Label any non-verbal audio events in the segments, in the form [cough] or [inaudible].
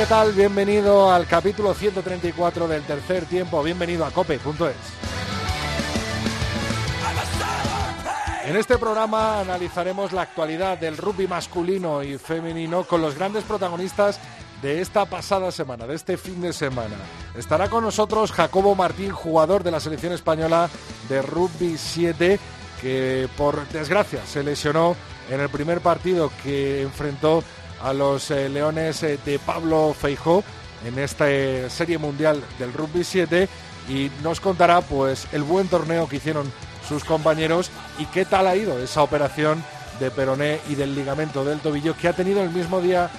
¿Qué tal? Bienvenido al capítulo 134 del tercer tiempo. Bienvenido a cope.es. En este programa analizaremos la actualidad del rugby masculino y femenino con los grandes protagonistas de esta pasada semana, de este fin de semana. Estará con nosotros Jacobo Martín, jugador de la selección española de rugby 7, que por desgracia se lesionó en el primer partido que enfrentó a los eh, Leones eh, de Pablo Feijó en esta eh, serie mundial del rugby 7 y nos contará pues el buen torneo que hicieron sus compañeros y qué tal ha ido esa operación de peroné y del ligamento del tobillo que ha tenido el mismo día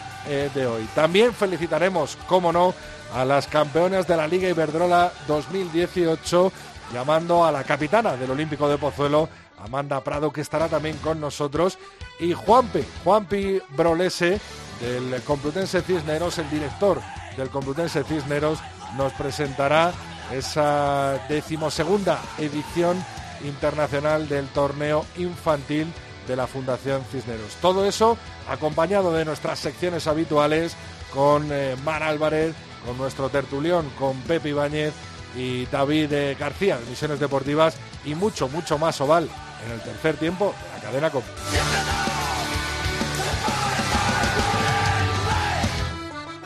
de hoy. También felicitaremos, como no, a las campeonas de la Liga Iberdrola 2018, llamando a la capitana del Olímpico de Pozuelo, Amanda Prado, que estará también con nosotros, y Juanpi, Juanpi Brolese, del Complutense Cisneros, el director del Complutense Cisneros, nos presentará esa decimosegunda edición internacional del torneo infantil de la Fundación Cisneros. Todo eso acompañado de nuestras secciones habituales con eh, Mar Álvarez, con nuestro tertulión, con Pepe Ibáñez y David eh, García de Misiones Deportivas y mucho, mucho más oval en el tercer tiempo de la cadena COP.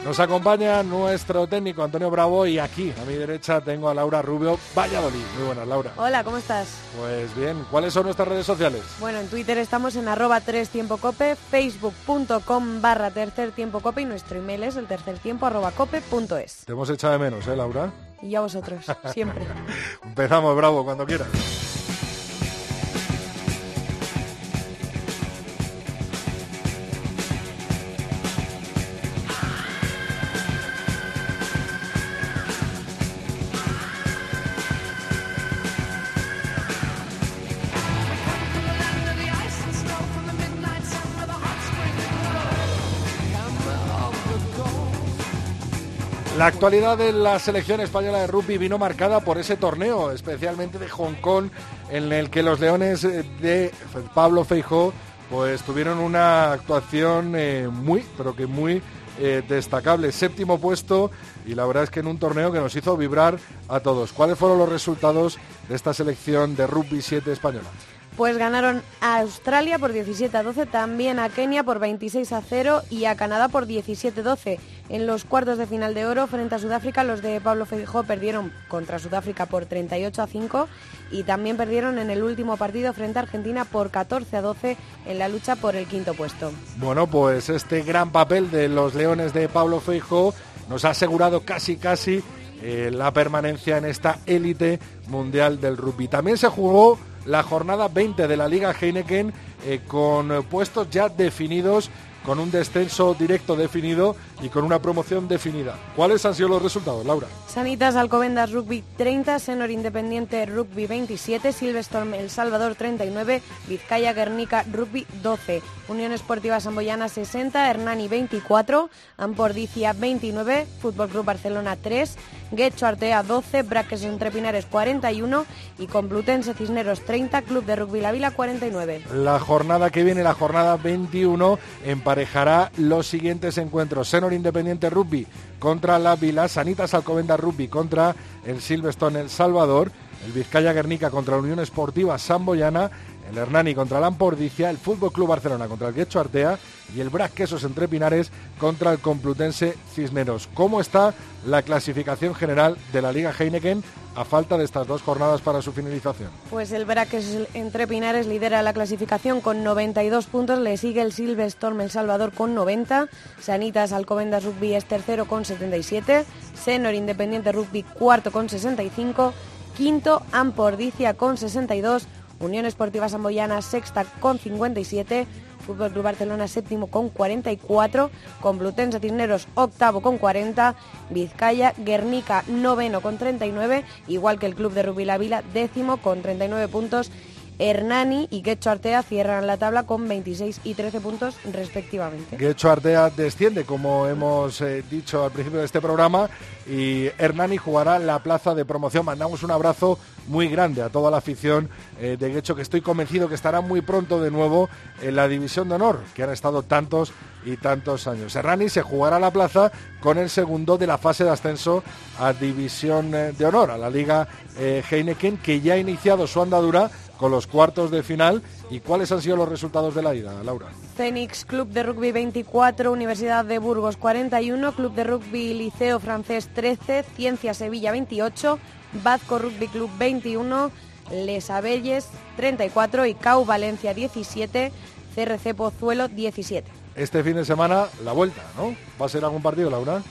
Nos acompaña nuestro técnico Antonio Bravo y aquí a mi derecha tengo a Laura Rubio Valladolid. Muy buenas, Laura. Hola, ¿cómo estás? Pues bien, ¿cuáles son nuestras redes sociales? Bueno, en Twitter estamos en arroba 3 tiempo cope, facebook.com barra tercer tiempo cope y nuestro email es el tercer tiempo arroba cope punto es. Te hemos echado de menos, ¿eh, Laura? Y a vosotros, siempre. [laughs] Empezamos, Bravo, cuando quieras. La actualidad de la selección española de rugby vino marcada por ese torneo, especialmente de Hong Kong, en el que los leones de Pablo Feijó pues tuvieron una actuación eh, muy, pero que muy eh, destacable. Séptimo puesto y la verdad es que en un torneo que nos hizo vibrar a todos. ¿Cuáles fueron los resultados de esta selección de rugby 7 española? Pues ganaron a Australia por 17 a 12, también a Kenia por 26 a 0 y a Canadá por 17 a 12. En los cuartos de final de oro frente a Sudáfrica, los de Pablo Feijó perdieron contra Sudáfrica por 38 a 5 y también perdieron en el último partido frente a Argentina por 14 a 12 en la lucha por el quinto puesto. Bueno, pues este gran papel de los Leones de Pablo Feijó nos ha asegurado casi casi eh, la permanencia en esta élite mundial del rugby. También se jugó la jornada 20 de la Liga Heineken eh, con puestos ya definidos con un descenso directo definido y con una promoción definida. ¿Cuáles han sido los resultados, Laura? Sanitas Alcobendas Rugby 30, Senor Independiente Rugby 27, Silvestorm El Salvador 39, Vizcaya Guernica Rugby 12, Unión Esportiva Samboyana 60, Hernani 24, Ampordicia 29, Fútbol Club Barcelona 3, Guecho Artea 12, Braques Entre Pinares 41 y Complutense Cisneros 30, Club de Rugby La Vila 49. La jornada que viene, la jornada 21, emparejará los siguientes encuentros. Senor Independiente Rugby contra la Vila, Sanitas Alcobenda Rugby contra el Silverstone El Salvador, el Vizcaya Guernica contra la Unión Esportiva Samboyana, el Hernani contra la Ampordicia, el Fútbol Club Barcelona contra el Guecho Artea y el Brac Quesos Entre Pinares contra el Complutense Cisneros. ¿Cómo está la clasificación general de la Liga Heineken a falta de estas dos jornadas para su finalización? Pues el Brac Quesos Entre Pinares lidera la clasificación con 92 puntos, le sigue el Silverstorm El Salvador con 90, Sanitas Alcobendas Rugby es tercero con 77, Senor Independiente Rugby cuarto con 65, quinto Ampordicia con 62, Unión Esportiva Samboyana sexta con 57, Fútbol Club Barcelona séptimo con 44, Complutense Cisneros octavo con 40, Vizcaya, Guernica noveno con 39, igual que el Club de Rugby La Vila décimo con 39 puntos Hernani y Guecho Artea cierran la tabla con 26 y 13 puntos respectivamente. Guecho Artea desciende, como hemos eh, dicho al principio de este programa, y Hernani jugará la plaza de promoción. Mandamos un abrazo muy grande a toda la afición eh, de Guecho, que estoy convencido que estará muy pronto de nuevo en la división de honor, que han estado tantos y tantos años. Hernani se jugará la plaza con el segundo de la fase de ascenso a división eh, de honor, a la Liga Heineken, que ya ha iniciado su andadura con los cuartos de final. ¿Y cuáles han sido los resultados de la ida, Laura? Fénix Club de Rugby 24, Universidad de Burgos 41, Club de Rugby Liceo Francés 13, Ciencia Sevilla 28, Bazco Rugby Club 21, Les Abelles 34 y CAU Valencia 17, CRC Pozuelo 17. Este fin de semana la vuelta, ¿no? ¿Va a ser algún partido, Laura?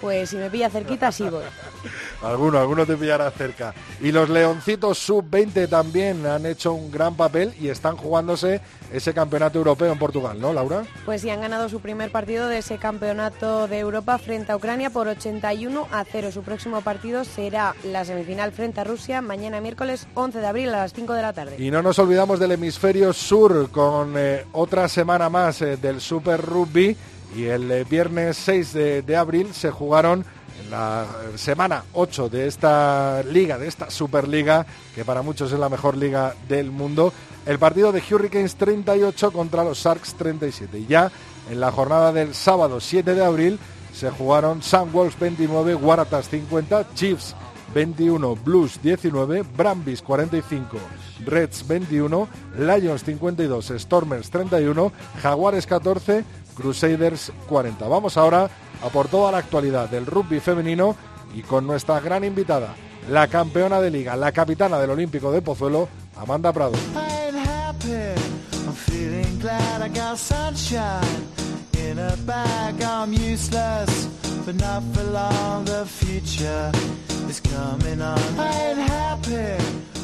Pues si me pilla cerquita, sí voy. [laughs] alguno, alguno te pillará cerca. Y los Leoncitos Sub-20 también han hecho un gran papel y están jugándose ese campeonato europeo en Portugal, ¿no, Laura? Pues sí, han ganado su primer partido de ese campeonato de Europa frente a Ucrania por 81 a 0. Su próximo partido será la semifinal frente a Rusia mañana miércoles 11 de abril a las 5 de la tarde. Y no nos olvidamos del hemisferio sur con eh, otra semana más eh, del Super Rugby y el eh, viernes 6 de, abril se jugaron en la semana 8 de esta liga, de esta Superliga, que para muchos es la mejor liga del mundo, el partido de Hurricanes 38 contra los Sharks 37. Y ya en la jornada del sábado 7 de abril se jugaron Sun Wolves 29, Waratahs 50, Chiefs 21, Blues 19, Brambis 45, Reds 21, Lions 52, Stormers 31, Jaguares 14, Crusaders 40. Vamos ahora a por toda la actualidad del rugby femenino y con nuestra gran invitada, la campeona de liga, la capitana del Olímpico de Pozuelo, Amanda Prado.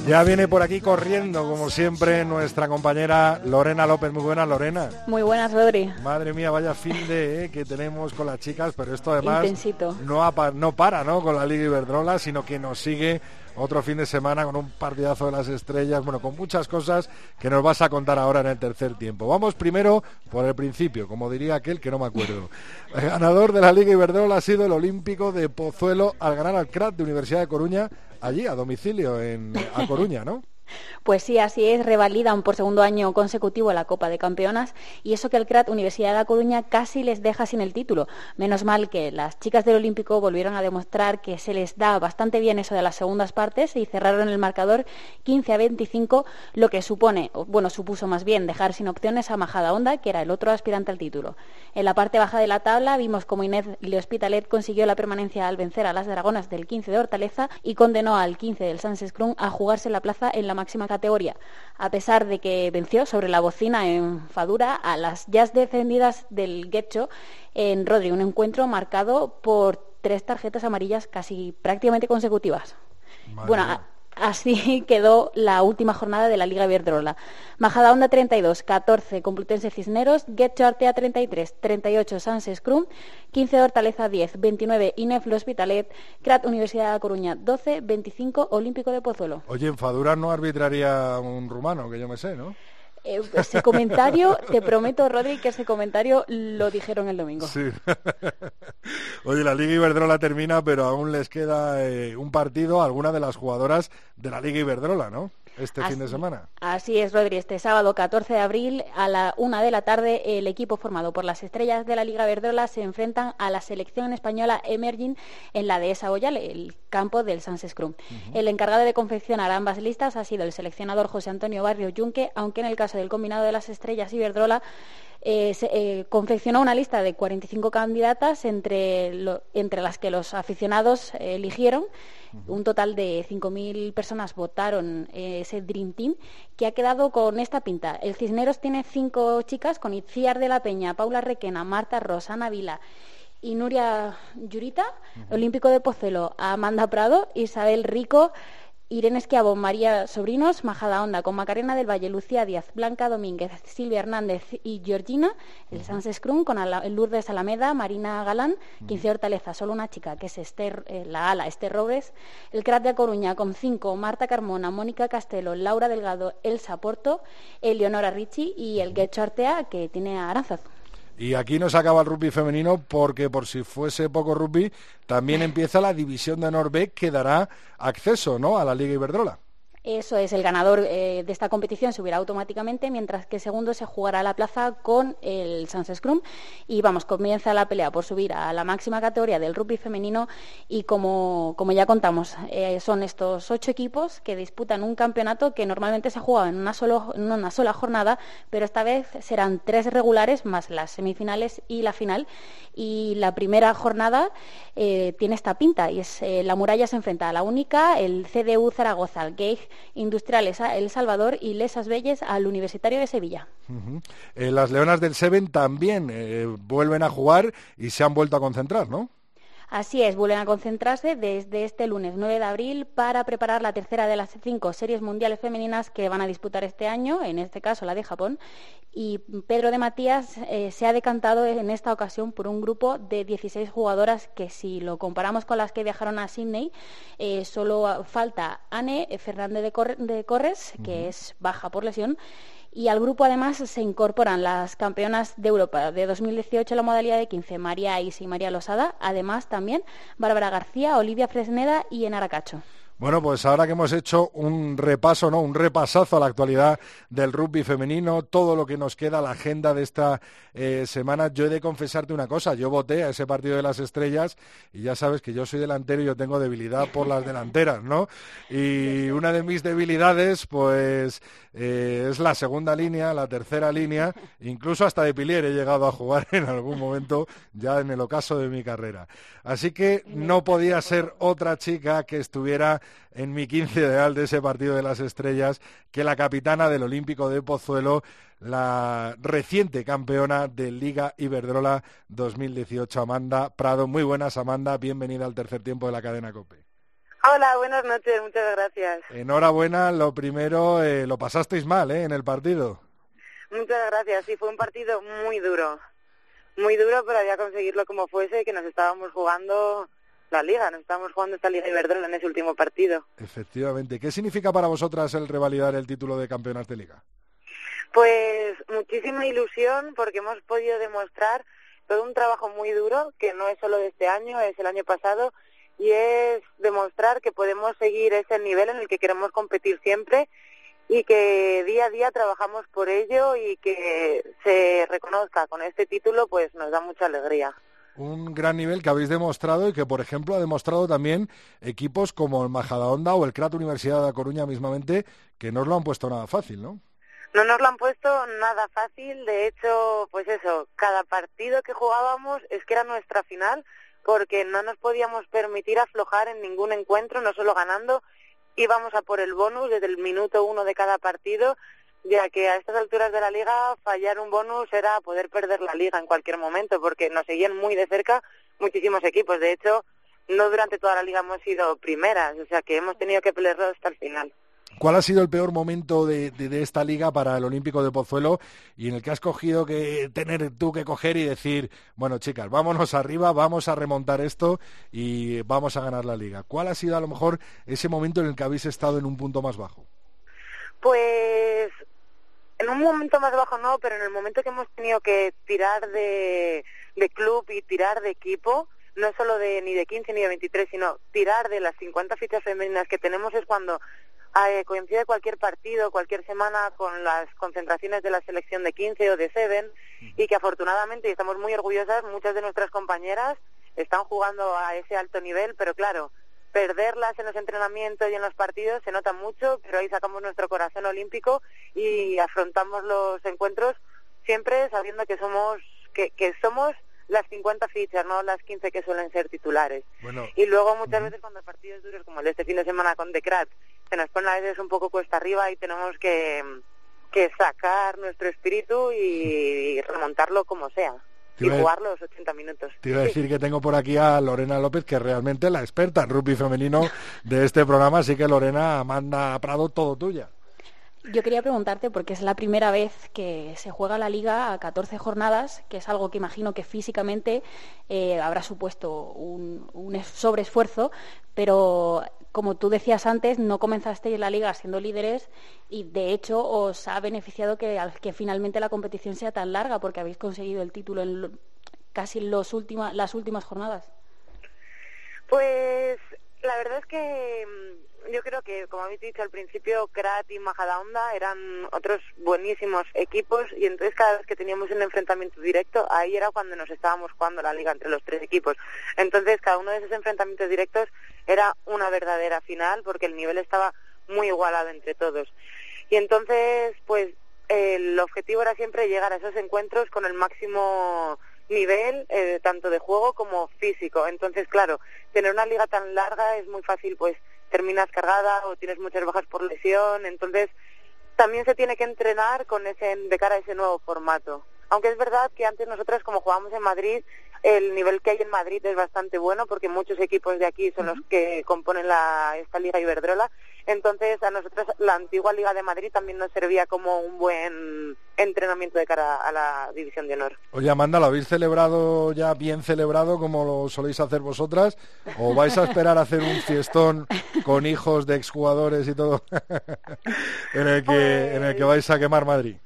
Ya viene por aquí corriendo, como siempre, nuestra compañera Lorena López. Muy buenas, Lorena. Muy buenas, Rodri. Madre mía, vaya fin de eh, que tenemos con las chicas, pero esto además no, no para ¿no? con la Liga Iberdrola, sino que nos sigue otro fin de semana con un partidazo de las estrellas, bueno, con muchas cosas que nos vas a contar ahora en el tercer tiempo. Vamos primero por el principio, como diría aquel que no me acuerdo. [laughs] El ganador de la Liga Iberdrola ha sido el Olímpico de Pozuelo al ganar al CRAT de Universidad de Coruña allí a domicilio en A Coruña, ¿no? Pues sí, así es, revalidan por segundo año consecutivo la Copa de Campeonas y eso que el CRAT Universidad de La Coruña casi les deja sin el título. Menos mal que las chicas del Olímpico volvieron a demostrar que se les da bastante bien eso de las segundas partes y cerraron el marcador 15 a 25, lo que supone, bueno, supuso más bien dejar sin opciones a Majada Honda, que era el otro aspirante al título. En la parte baja de la tabla vimos como Inés Le Hospitalet consiguió la permanencia al vencer a las dragonas del 15 de Hortaleza y condenó al 15 del Sans a jugarse la plaza en la máxima categoría, a pesar de que venció sobre la bocina en Fadura a las ya defendidas del Guecho en Rodri, un encuentro marcado por tres tarjetas amarillas casi prácticamente consecutivas. bueno, Así [laughs] quedó la última jornada de la Liga Iberdrola. Majadahonda 32, 14 Complutense Cisneros, Getxo Artea 33, 38 Sans Scrum, 15 Hortaleza 10, 29 Ineflo Hospitalet, CRAT Universidad de Coruña 12, 25 Olímpico de Pozuelo. Oye, en Fadura no arbitraría un rumano, que yo me sé, ¿no? Eh, ese comentario, te prometo, Rodri, que ese comentario lo dijeron el domingo. Sí. Oye, la Liga Iberdrola termina, pero aún les queda eh, un partido a alguna de las jugadoras de la Liga Iberdrola, ¿no? Este fin de semana. Así es, Rodri. Este sábado 14 de abril a la una de la tarde el equipo formado por las estrellas de la Liga Verdola se enfrentan a la selección española Emerging en la dehesa Ollal, el campo del Sans Scrum. El encargado de confeccionar ambas listas ha sido el seleccionador José Antonio Barrio Yunque, aunque en el caso del combinado de las estrellas y Verdrola eh, se, eh, confeccionó una lista de 45 candidatas entre, entre las que los aficionados eligieron. Un total de 5.000 personas votaron eh, ese Dream Team, que ha quedado con esta pinta. El Cisneros tiene cinco chicas, con Itziar de la Peña, Paula Requena, Marta Rosana Vila y Nuria Yurita, Olímpico de Pocelo, Amanda Prado, Isabel Rico, Irene Esquiavo, María Sobrinos, Majada Onda, con Macarena del Valle, Lucía Díaz, Blanca Domínguez, Silvia Hernández y Georgina, el Sans Scrum con Lourdes Alameda, Marina Galán, 15 Hortaleza, solo una chica, que es Esther, eh, la ala, Esther Robes, el Crat de Coruña con 5, Marta Carmona, Mónica Castelo, Laura Delgado, Elsa Porto, Eleonora Ricci y el Guecho Artea, que tiene a Aranzazu. Y aquí no se acaba el rugby femenino porque por si fuese poco rugby, también empieza la división de honor que dará acceso ¿no? a la Liga Iberdrola. Eso es, el ganador eh, de esta competición subirá automáticamente, mientras que segundo se jugará la plaza con el Sans Scrum. Y vamos, comienza la pelea por subir a la máxima categoría del rugby femenino. Y como, ya contamos, eh, son estos ocho equipos que disputan un campeonato que normalmente se juega en una, en una sola jornada, pero esta vez serán tres regulares más las semifinales y la final. Y la primera jornada eh, tiene esta pinta y es la muralla se enfrenta a la única, el CDU Zaragoza, el Geig Industriales a El Salvador y Lesas Belles al Universitario de Sevilla. Eh, las Leonas del Seven también eh, vuelven a jugar y se han vuelto a concentrar, ¿no? Así es, vuelven a concentrarse desde este lunes 9 de abril para preparar la tercera de las cinco series mundiales femeninas que van a disputar este año, en este caso la de Japón. Y Pedro de Matías eh, se ha decantado en esta ocasión por un grupo de 16 jugadoras que si lo comparamos con las que viajaron a Sydney, eh, solo falta Anne Fernández de, Corres, que es baja por lesión, y al grupo además se incorporan las campeonas de Europa de 2018 en la modalidad de 15, María Is y María Losada, además también Bárbara García, Olivia Fresneda y Enara Cacho. Bueno, pues ahora que hemos hecho un repaso, ¿no? Un repasazo a la actualidad del rugby femenino, todo lo que nos queda, la agenda de esta eh, semana, yo he de confesarte una cosa, yo voté a ese partido de las estrellas y ya sabes que yo soy delantero y yo tengo debilidad por las delanteras, ¿no? Y una de mis debilidades, pues, eh, es la segunda línea, la tercera línea, incluso hasta de Pilier he llegado a jugar [laughs] en algún momento ya en el ocaso de mi carrera. Así que no podía ser otra chica que estuviera en mi quince ideal de ese partido de las estrellas que la capitana del Olímpico de Pozuelo, la reciente campeona de Liga Iberdrola 2018, Amanda Prado. Muy buenas, Amanda. Bienvenida al tercer tiempo de la cadena COPE. Hola, buenas noches, muchas gracias. Enhorabuena, lo primero, eh, lo pasasteis mal ¿eh? en el partido. Muchas gracias, sí, fue un partido muy duro, muy duro, pero había conseguirlo como fuese, que nos estábamos jugando la liga, nos estamos jugando esta Liga Iberdrola en ese último partido. Efectivamente. ¿Qué significa para vosotras el revalidar el título de campeonas de liga? Pues muchísima ilusión porque hemos podido demostrar todo un trabajo muy duro, que no es solo de este año, es el año pasado, y es demostrar que podemos seguir ese nivel en el que queremos competir siempre y que día a día trabajamos por ello y que se reconozca con este título, pues nos da mucha alegría un gran nivel que habéis demostrado y que, por ejemplo, ha demostrado también equipos como el Majadahonda o el CRAT Universidad de Coruña mismamente, que no os lo han puesto nada fácil, ¿no? No nos lo han puesto nada fácil, de hecho, pues eso, cada partido que jugábamos es que era nuestra final, porque no nos podíamos permitir aflojar en ningún encuentro, no solo ganando, íbamos a por el bonus desde el minuto uno de cada partido ya que a estas alturas de la liga fallar un bonus era poder perder la liga en cualquier momento, porque nos seguían muy de cerca muchísimos equipos. De hecho, no durante toda la liga hemos sido primeras, o sea que hemos tenido que pelearlo hasta el final. ¿Cuál ha sido el peor momento de, esta liga para el Olímpico de Pozuelo y en el que has cogido que tener tú que coger y decir, bueno chicas, vámonos arriba, vamos a remontar esto y vamos a ganar la liga? ¿Cuál ha sido a lo mejor ese momento en el que habéis estado en un punto más bajo? Pues en un momento más bajo no, pero en el momento que hemos tenido que tirar de, club y tirar de equipo, no solo de ni de 15 ni de 23, sino tirar de las 50 fichas femeninas que tenemos es cuando eh, coincide cualquier partido, cualquier semana con las concentraciones de la selección de 15 o de 7 y que afortunadamente, y estamos muy orgullosas, muchas de nuestras compañeras están jugando a ese alto nivel, pero claro, perderlas en los entrenamientos y en los partidos se nota mucho, pero ahí sacamos nuestro corazón olímpico y afrontamos los encuentros siempre sabiendo que somos que, que somos las 50 fichas, no las 15 que suelen ser titulares. y luego muchas veces cuando partidos duros como el de este fin de semana con Decrat se nos pone a veces un poco cuesta arriba y tenemos que, que sacar nuestro espíritu y remontarlo como sea. Y jugar los 80 minutos. Te iba a decir que tengo por aquí a Lorena López, que es realmente la experta en rugby femenino de este programa, así que Lorena, manda a Prado todo tuya. Yo quería preguntarte, porque es la primera vez que se juega la liga a 14 jornadas, que es algo que imagino que físicamente eh, habrá supuesto un, un sobreesfuerzo, pero como tú decías antes, no comenzasteis la liga siendo líderes y de hecho os ha beneficiado que, finalmente la competición sea tan larga, porque habéis conseguido el título en casi los las últimas jornadas. Pues la verdad es que yo creo que, como habéis dicho al principio, Krat y Majadahonda eran otros buenísimos equipos y entonces cada vez que teníamos un enfrentamiento directo, ahí era cuando nos estábamos jugando la liga entre los tres equipos. Entonces cada uno de esos enfrentamientos directos era una verdadera final porque el nivel estaba muy igualado entre todos. Y entonces, pues el objetivo era siempre llegar a esos encuentros con el máximo nivel eh, tanto de juego como físico. Entonces, claro, tener una liga tan larga es muy fácil pues terminas cargada o tienes muchas bajas por lesión, entonces también se tiene que entrenar con ese de cara a ese nuevo formato. Aunque es verdad que antes nosotras como jugábamos en Madrid, el nivel que hay en Madrid es bastante bueno porque muchos equipos de aquí son los que componen la, esta Liga Iberdrola. Entonces a nosotros la antigua Liga de Madrid también nos servía como un buen entrenamiento de cara a la División de Honor. Oye Amanda, ¿lo habéis celebrado ya bien celebrado como lo soléis hacer vosotras? ¿O vais a esperar a hacer un fiestón con hijos de exjugadores y todo [laughs] en, el que, en el que pues vais a quemar Madrid?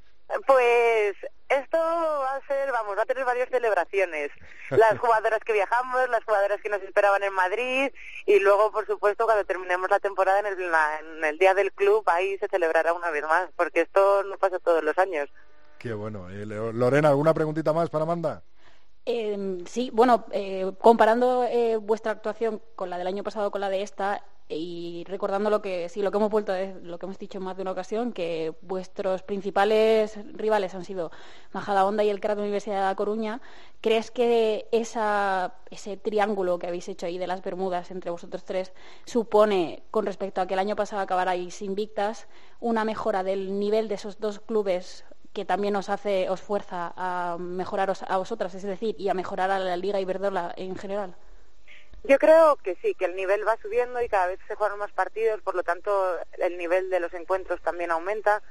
Pues esto va a ser, vamos, va a tener varias celebraciones. Las [laughs] jugadoras que viajamos, las jugadoras que nos esperaban en Madrid y luego, por supuesto, cuando terminemos la temporada en el, en el día del club, ahí se celebrará una vez más, porque esto no pasa todos los años. Qué bueno. Eh, Lorena, ¿alguna preguntita más para Amanda? Eh, sí, bueno, eh, comparando eh, vuestra actuación con la del año pasado con la de esta y recordando lo que sí lo que hemos vuelto lo que hemos dicho en más de una ocasión que vuestros principales rivales han sido Majadahonda y el CRAT Universidad de La Coruña, ¿crees que esa, ese triángulo que habéis hecho ahí de las Bermudas entre vosotros tres supone con respecto a que el año pasado acabarais invictas una mejora del nivel de esos dos clubes que también os hace, os fuerza a mejoraros a vosotras, es decir, y a mejorar a la Liga Iberdrola en general? Yo creo que sí, que el nivel va subiendo y cada vez se juegan más partidos, por lo tanto el nivel de los encuentros también aumenta.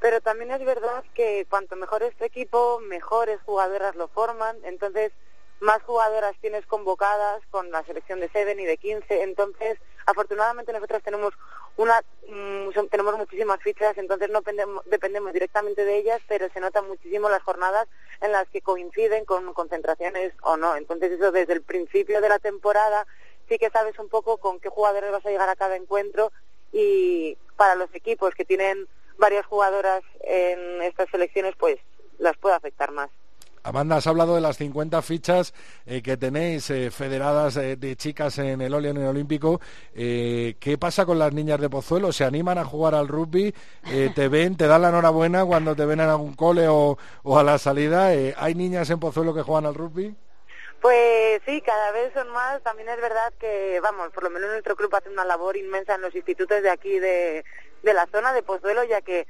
Pero también es verdad que cuanto mejor es tu equipo, mejores jugadoras lo forman. Entonces, más jugadoras tienes convocadas con la selección de 7 y de 15. Entonces, afortunadamente nosotros tenemos una mm, tenemos muchísimas fichas, entonces no dependemos, directamente de ellas, pero se notan muchísimo las jornadas en las que coinciden con concentraciones o no. Entonces eso desde el principio de la temporada sí que sabes un poco con qué jugadores vas a llegar a cada encuentro y para los equipos que tienen varias jugadoras en estas selecciones pues las puede afectar más. Amanda, has hablado de las 50 fichas eh, que tenéis eh, federadas eh, de chicas en el Oli en el Olímpico. ¿Qué pasa con las niñas de Pozuelo? ¿Se animan a jugar al rugby? ¿Te ven, te dan la enhorabuena cuando te ven en algún cole o, a la salida? ¿Hay niñas en Pozuelo que juegan al rugby? Pues sí, cada vez son más. También es verdad que, vamos, por lo menos nuestro club hace una labor inmensa en los institutos de aquí de, de la zona de Pozuelo, ya que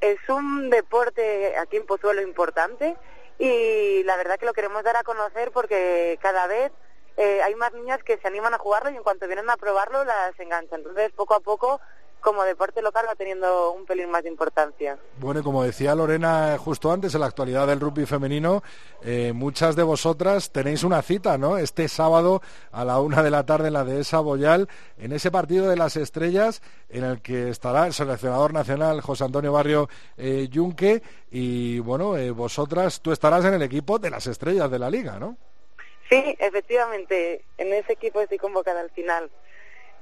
es un deporte aquí en Pozuelo importante y la verdad que lo queremos dar a conocer porque cada vez eh, hay más niñas que se animan a jugarlo y en cuanto vienen a probarlo las enganchan. Entonces, poco a poco, como deporte local va teniendo un pelín más de importancia. Bueno, y como decía Lorena justo antes, en la actualidad del rugby femenino, eh, muchas de vosotras tenéis una cita, ¿no? Este sábado a la una de la tarde en la dehesa Boyal, en ese partido de las estrellas, en el que estará el seleccionador nacional José Antonio Barrio eh, Yunque, y bueno, eh, vosotras, tú estarás en el equipo de las estrellas de la liga, ¿no? Sí, efectivamente, en ese equipo estoy convocada al final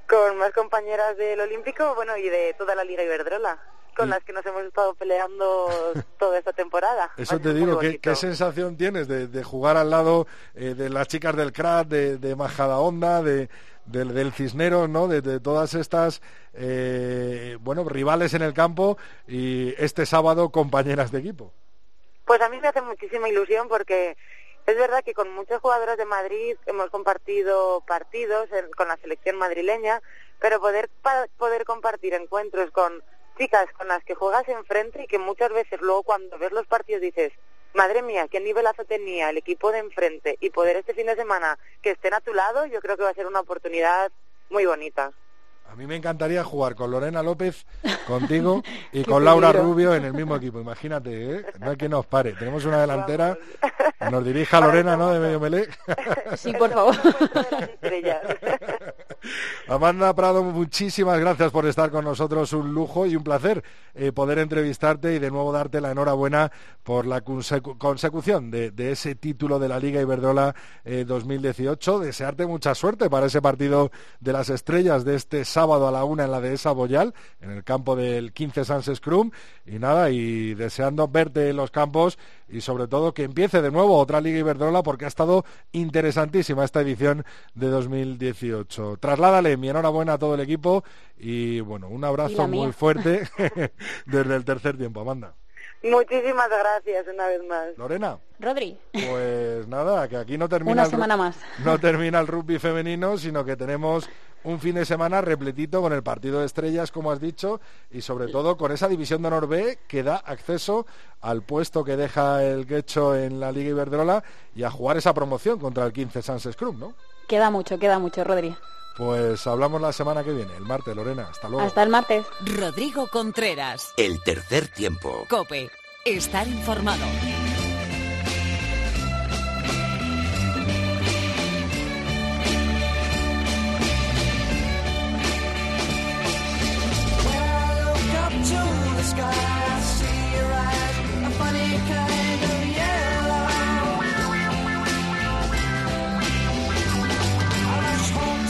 con más compañeras del Olímpico, bueno, y de toda la Liga Iberdrola, con las que nos hemos estado peleando [laughs] toda esta temporada. Eso te digo, ¿qué, ¿qué, sensación tienes de, jugar al lado eh, de las chicas del CRAT, de, de Majada Onda, de, del, Cisnero, ¿no? De, todas estas, eh, bueno, rivales en el campo y este sábado compañeras de equipo. Pues a mí me hace muchísima ilusión porque es verdad que con muchos jugadores de Madrid hemos compartido partidos con la selección madrileña, pero poder, poder compartir encuentros con chicas con las que juegas enfrente y que muchas veces luego cuando ves los partidos dices, madre mía, qué nivelazo tenía el equipo de enfrente y poder este fin de semana que estén a tu lado, yo creo que va a ser una oportunidad muy bonita. A mí me encantaría jugar con Lorena López, contigo [laughs] y con Laura Rubio en el mismo equipo. Imagínate, ¿eh? no hay quien nos pare. Tenemos una delantera, nos dirija Lorena, ¿no? De medio melé. [laughs] Sí, por favor. [laughs] Amanda Prado, muchísimas gracias por estar con nosotros. Un lujo y un placer eh, poder entrevistarte y de nuevo darte la enhorabuena por la consecución de, ese título de la Liga Iberdrola 2018. Eh, Desearte mucha suerte para ese partido de las estrellas de este sábado a la una en la dehesa Boyal, en el campo del 15 Sans Scrum. Y nada, y deseando verte en los campos y sobre todo que empiece de nuevo otra Liga Iberdrola porque ha estado interesantísima esta edición de 2018. Trasládale mi enhorabuena a todo el equipo y bueno, un abrazo muy fuerte [laughs] desde el tercer tiempo, Amanda. Muchísimas gracias una vez más. Lorena. Rodri. Pues nada, que aquí no termina una semana más. No termina el rugby femenino, sino que tenemos un fin de semana repletito con el partido de estrellas, como has dicho, y sobre todo con esa división de honor B que da acceso al puesto que deja el Quecho en la Liga Iberdrola y a jugar esa promoción contra el 15 Sans Scrum, ¿no? Queda mucho, queda mucho, Rodri. Pues hablamos la semana que viene, el martes, Lorena. Hasta luego. Hasta el martes. Rodrigo Contreras. El tercer tiempo. Cope. Estar informado.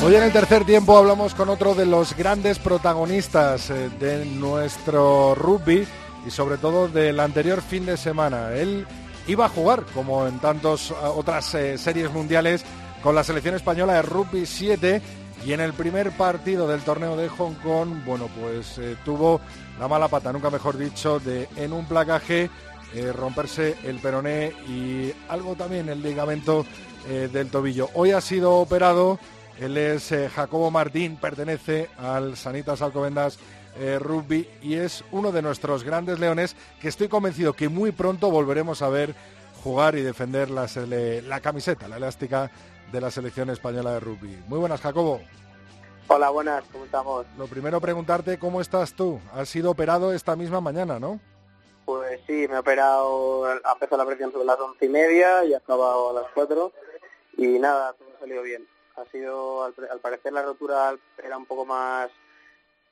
Hoy en el tercer tiempo hablamos con otro de los grandes protagonistas eh, de nuestro rugby y sobre todo del anterior fin de semana. Él iba a jugar, como en tantas eh, otras eh, series mundiales, con la selección española de rugby 7 y en el primer partido del torneo de Hong Kong, bueno, pues tuvo la mala pata, nunca mejor dicho, de en un placaje romperse el peroné y algo también el ligamento del tobillo. Hoy ha sido operado él es eh, Jacobo Martín, pertenece al Sanitas Alcobendas eh, Rugby y es uno de nuestros grandes leones que estoy convencido que muy pronto volveremos a ver jugar y defender la, la camiseta, la elástica de la selección española de rugby. Muy buenas, Jacobo. Hola, buenas, ¿cómo estamos? Lo primero preguntarte cómo estás tú. Has sido operado esta misma mañana, ¿no? Pues sí, me he operado, ha empezado la presión sobre las once y media y ha acabado a las cuatro y nada, todo ha salido bien ha sido al, parecer la rotura era un poco más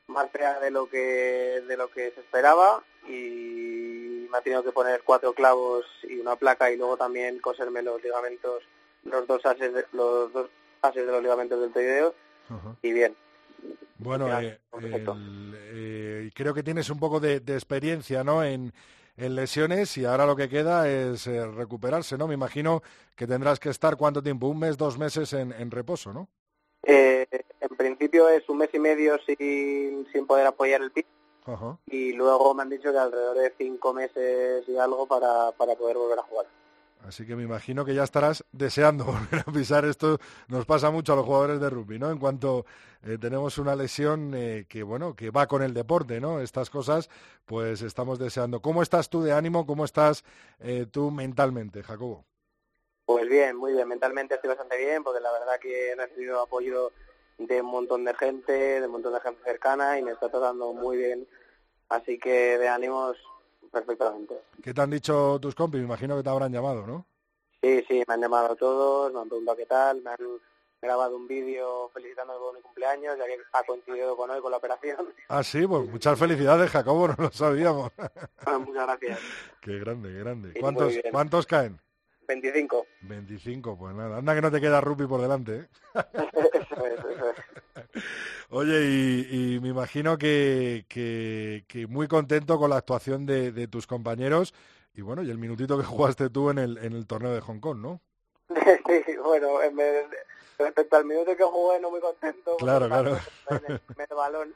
más fea de lo que de lo que se esperaba y me ha tenido que poner cuatro clavos y una placa y luego también coserme los ligamentos los dos ases de, los dos ases de los ligamentos del tobillo y bien. Bueno eh, eh, creo que tienes un poco de, de experiencia no en en lesiones y ahora lo que queda es eh, recuperarse, ¿no? Me imagino que tendrás que estar cuánto tiempo, un mes, dos meses en, reposo, ¿no? Eh, en principio es un mes y medio sin, sin poder apoyar el pie y luego me han dicho que alrededor de cinco meses y algo para, para poder volver a jugar. Así que me imagino que ya estarás deseando [laughs] volver a pisar. Esto nos pasa mucho a los jugadores de rugby, ¿no? En cuanto eh, tenemos una lesión eh, que, bueno, que va con el deporte, ¿no? Estas cosas, pues estamos deseando. ¿Cómo estás tú de ánimo? ¿Cómo estás eh, tú mentalmente, Jacobo? Pues bien, muy bien. Mentalmente estoy bastante bien porque la verdad que he recibido apoyo de un montón de gente, de un montón de gente cercana y me está tratando muy bien. Así que de ánimos perfectamente. ¿Qué te han dicho tus compis? Me imagino que te habrán llamado, ¿no? Sí, sí, me han llamado todos, me han preguntado qué tal, me han grabado un vídeo felicitándome por mi cumpleaños, ya que ha coincidido con hoy con la operación. Ah, sí, pues muchas felicidades, Jacobo, no lo sabíamos. Muchas gracias. Qué grande, qué grande. ¿Cuántos, ¿Cuántos caen? 25. 25, pues nada, anda que no te queda Rupi por delante, ¿eh? eso es, eso es. [laughs] Oye, y, me imagino que, que, muy contento con la actuación de, tus compañeros y bueno, y el minutito que [laughs] jugaste tú en el, en el torneo de Hong Kong, ¿no? sí, [laughs] bueno, respecto al minuto que jugué no muy contento. Claro, claro. el balón,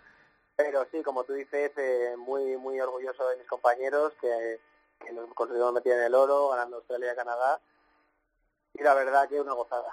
pero sí, como tú dices, eh, muy muy orgulloso de mis compañeros que que nos conseguimos meter en el oro, ganando Australia y Canadá. Y la verdad que una gozada.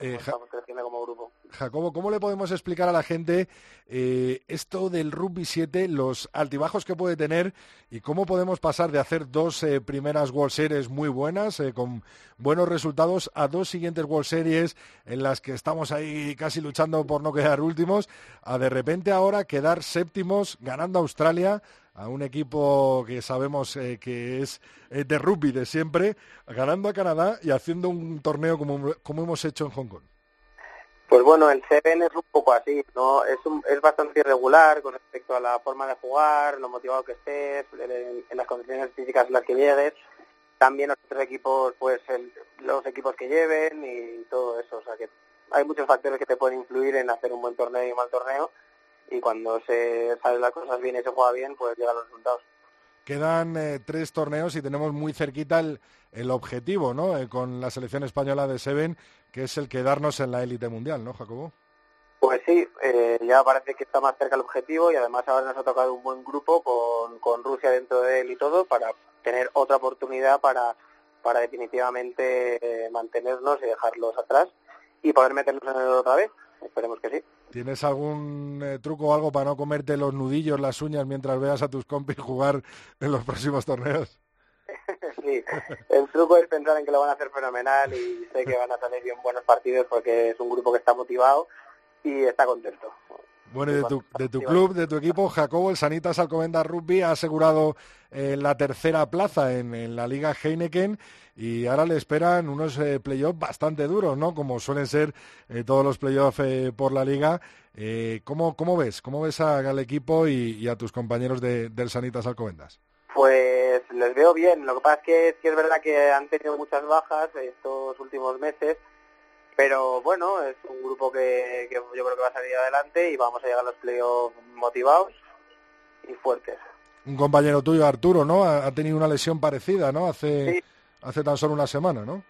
Eh, estamos creciendo como grupo. Jacobo, ¿cómo le podemos explicar a la gente eh, esto del rugby 7, los altibajos que puede tener y cómo podemos pasar de hacer dos eh, primeras World Series muy buenas, con buenos resultados, a dos siguientes World Series en las que estamos ahí casi luchando por no quedar últimos, a de repente ahora quedar séptimos ganando a Australia? A un equipo que sabemos eh, que es eh, de rugby de siempre, ganando a Canadá y haciendo un torneo como, como hemos hecho en Hong Kong. Pues bueno, el Seven es un poco así, ¿no? Es, un- es bastante irregular con respecto a la forma de jugar, lo motivado que estés, en, las condiciones físicas en las que llegues. También los otros equipos, pues el- los equipos que lleven y todo eso. O sea que hay muchos factores que te pueden influir en hacer un buen torneo y un mal torneo. Y cuando se salen las cosas bien y se juega bien, pues llegan los resultados. Quedan eh, tres torneos y tenemos muy cerquita el, el objetivo, ¿no? Eh, con la selección española de Seven, que es el quedarnos en la élite mundial, ¿no, Jacobo? Pues sí, eh, ya parece que está más cerca el objetivo y además ahora nos ha tocado un buen grupo con, con Rusia dentro de él y todo para tener otra oportunidad para, para definitivamente eh, mantenernos y dejarlos atrás y poder meternos en el otra vez. Esperemos que sí. ¿Tienes algún eh, truco o algo para no comerte los nudillos, las uñas mientras veas a tus compis jugar en los próximos torneos? [laughs] sí, el truco es pensar en que lo van a hacer fenomenal y sé que van a salir bien buenos partidos porque es un grupo que está motivado y está contento. Bueno, y de tu, de tu club, de tu equipo, Jacobo, el Sanitas Alcobendas Rugby ha asegurado eh, la tercera plaza en, en la Liga Heineken y ahora le esperan unos eh, playoffs bastante duros, ¿no? Como suelen ser eh, todos los playoffs por la Liga. ¿cómo, ¿Cómo ves? ¿Cómo ves al equipo y, y a tus compañeros de- del Sanitas Alcobendas? Pues les veo bien. Lo que pasa es que sí es verdad que han tenido muchas bajas estos últimos meses, pero bueno, es un grupo que, que yo creo que va a salir adelante y vamos a llegar a los playoffs motivados y fuertes. Un compañero tuyo, Arturo, ¿no? Ha, ha tenido una lesión parecida, ¿no? Hace, Sí. hace tan solo una semana, ¿no?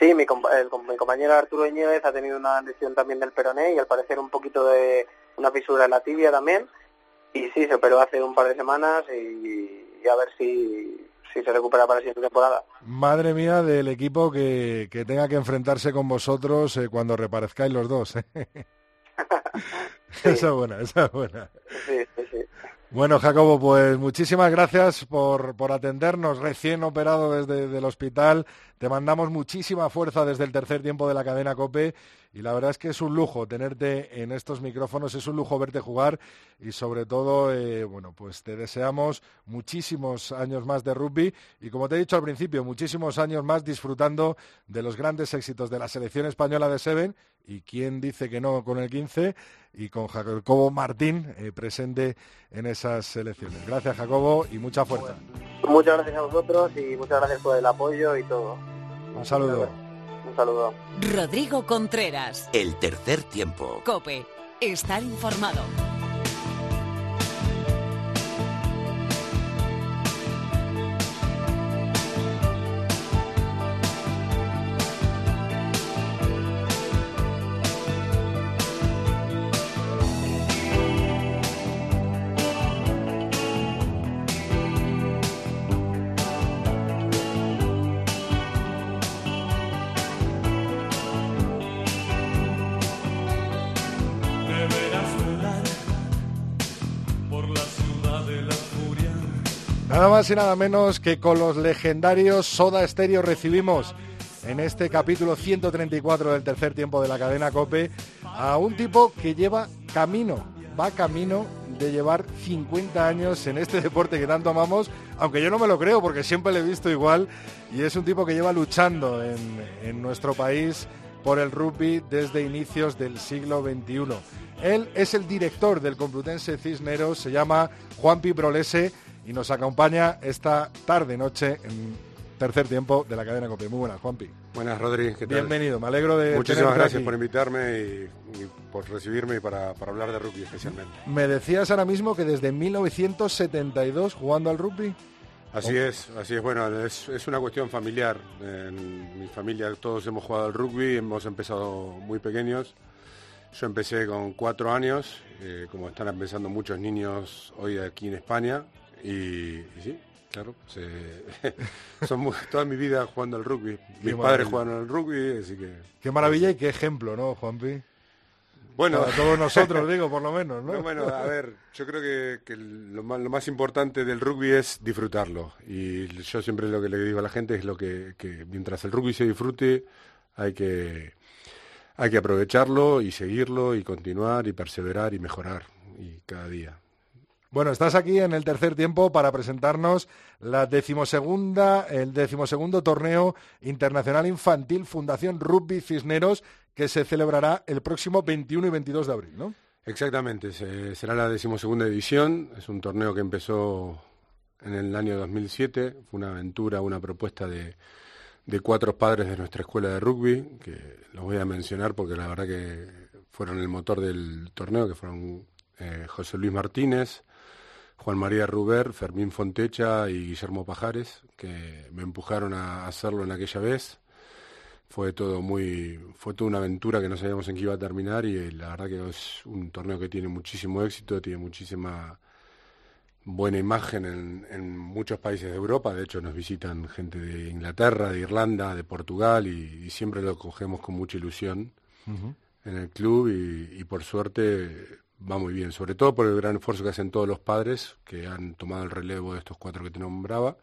Sí, mi, compa- el, mi compañero Arturo Iñiguez ha tenido una lesión también del peroné y al parecer un poquito de una fisura en la tibia también. Y sí, se operó hace un par de semanas y, y a ver si, si se recupera para la siguiente temporada. Madre mía del equipo que, que tenga que enfrentarse con vosotros eh, cuando reparezcáis los dos. ¿eh? [laughs] [laughs] Esa es buena, esa es buena. Sí. Bueno, Jacobo, pues muchísimas gracias por, por atendernos. Recién operado desde el hospital. Te mandamos muchísima fuerza desde el tercer tiempo de la cadena COPE. Y la verdad es que es un lujo tenerte en estos micrófonos, es un lujo verte jugar. Y sobre todo, eh, bueno, pues te deseamos muchísimos años más de rugby. Y como te he dicho al principio, muchísimos años más disfrutando de los grandes éxitos de la selección española de Seven y quién dice que no con el 15 y con Jacobo Martín eh, presente en esas selecciones. Gracias Jacobo y mucha fuerza. Muchas gracias a vosotros y muchas gracias por el apoyo y todo. Un saludo. Un saludo. Rodrigo Contreras. El tercer tiempo. Cope. Estar informado. Nada más y nada menos que con los legendarios Soda Stereo recibimos en este capítulo 134 del tercer tiempo de la cadena Cope a un tipo que lleva camino, va camino de llevar 50 años en este [laughs] deporte que tanto amamos, aunque yo no me lo creo porque siempre le he visto igual y es un tipo que lleva luchando en, en nuestro país por el rugby desde inicios del siglo XXI. Él es el director del Complutense Cisneros, se llama Juan Piprolese y nos acompaña esta tarde-noche en tercer tiempo de la cadena COPE. Muy buenas, Juanpi. Buenas, Rodri, ¿qué tal? Bienvenido, me alegro de Muchísimas gracias aquí. por invitarme y, y por recibirme y para, para hablar de rugby especialmente. Me decías ahora mismo que desde 1972 jugando al rugby. Así es, así es. Bueno, es, es una cuestión familiar. En mi familia todos hemos jugado al rugby, hemos empezado muy pequeños. Yo empecé con cuatro años, eh, como están empezando muchos niños hoy aquí en España. Y, y sí, Claro, [laughs] son mu- toda mi vida jugando al rugby. Mis padres juegan al rugby, así que... Qué maravilla y qué ejemplo, ¿no, Juanpi? Bueno, Para todos nosotros, [laughs] digo, por lo menos, ¿no? No, bueno, a ver, yo creo que, que lo, más, lo más importante del rugby es disfrutarlo. Y yo siempre lo que le digo a la gente es lo que, que mientras el rugby se disfrute, hay que, hay que aprovecharlo y seguirlo y continuar y perseverar y mejorar y cada día. Bueno, estás aquí en el tercer tiempo para presentarnos la decimosegunda, el decimosegundo torneo internacional infantil Fundación Rugby Cisneros que se celebrará el próximo 21 y 22 de abril, ¿no? Exactamente, se- será la decimosegunda edición. Es un torneo que empezó en el año 2007. Fue una aventura, una propuesta de, de cuatro padres de nuestra escuela de rugby, que los voy a mencionar porque la verdad que fueron el motor del torneo, que fueron eh, José Luis Martínez, Juan María Ruber, Fermín Fontecha y Guillermo Pajares, que me empujaron a hacerlo en aquella vez. Fue todo muy fue toda una aventura que no sabíamos en qué iba a terminar y eh, la verdad que es un torneo que tiene muchísimo éxito tiene muchísima buena imagen en, en muchos países de Europa. De hecho nos visitan gente de Inglaterra de Irlanda de Portugal y, y siempre lo cogemos con mucha ilusión en el club y, y por suerte va muy bien sobre todo por el gran esfuerzo que hacen todos los padres que han tomado el relevo de estos cuatro que te nombraba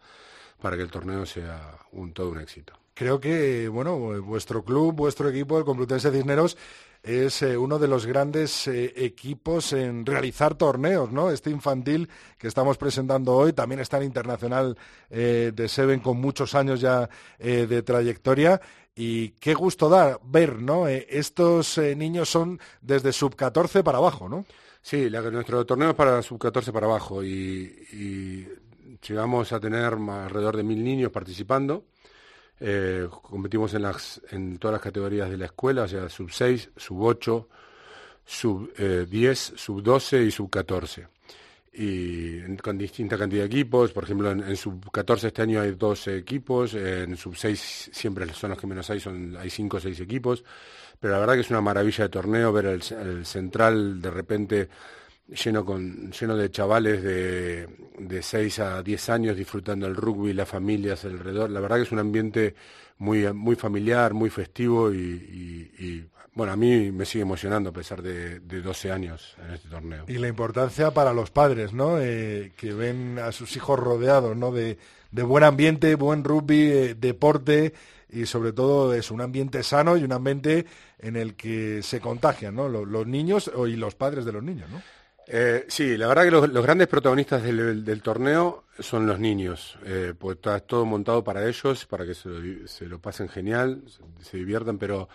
para que el torneo sea un todo un éxito Creo que, bueno, vuestro club, vuestro equipo, el Complutense Cisneros, es eh, uno de los grandes eh, equipos en realizar torneos, ¿no? Este infantil que estamos presentando hoy también está en Internacional eh, de Seven con muchos años ya de trayectoria. Y qué gusto da ver, ¿no? Eh, estos eh, niños son desde sub 14 para abajo, ¿no? Sí, la, nuestro torneo es para sub-14 para abajo y, y llegamos a tener ma- alrededor de mil niños participando. Eh, competimos en, las, en todas las categorías de la escuela, o sea, sub-6, sub-8, sub-10, sub-12 y sub-14. Y con distinta cantidad de equipos, por ejemplo, en, en sub-14 este año hay 12 equipos, en sub-6 siempre son los que menos hay, son, hay 5 o 6 equipos, pero la verdad que es una maravilla de torneo ver el, central de repente lleno con lleno de chavales de, de 6 a 10 años disfrutando el rugby, las familias alrededor. La verdad que es un ambiente muy, muy familiar, muy festivo y, bueno, a mí me sigue emocionando a pesar de, de 12 años en este torneo. Y la importancia para los padres, ¿no? Eh, que ven a sus hijos rodeados, ¿no? De, de buen ambiente, buen rugby, eh, deporte y sobre todo es un ambiente sano y un ambiente en el que se contagian, ¿no? Los, los niños y los padres de los niños, ¿no? Eh, sí, la verdad que los, los grandes protagonistas del, del torneo son los niños, eh, pues está todo montado para ellos, para que se lo, se lo pasen genial, se, se diviertan, pero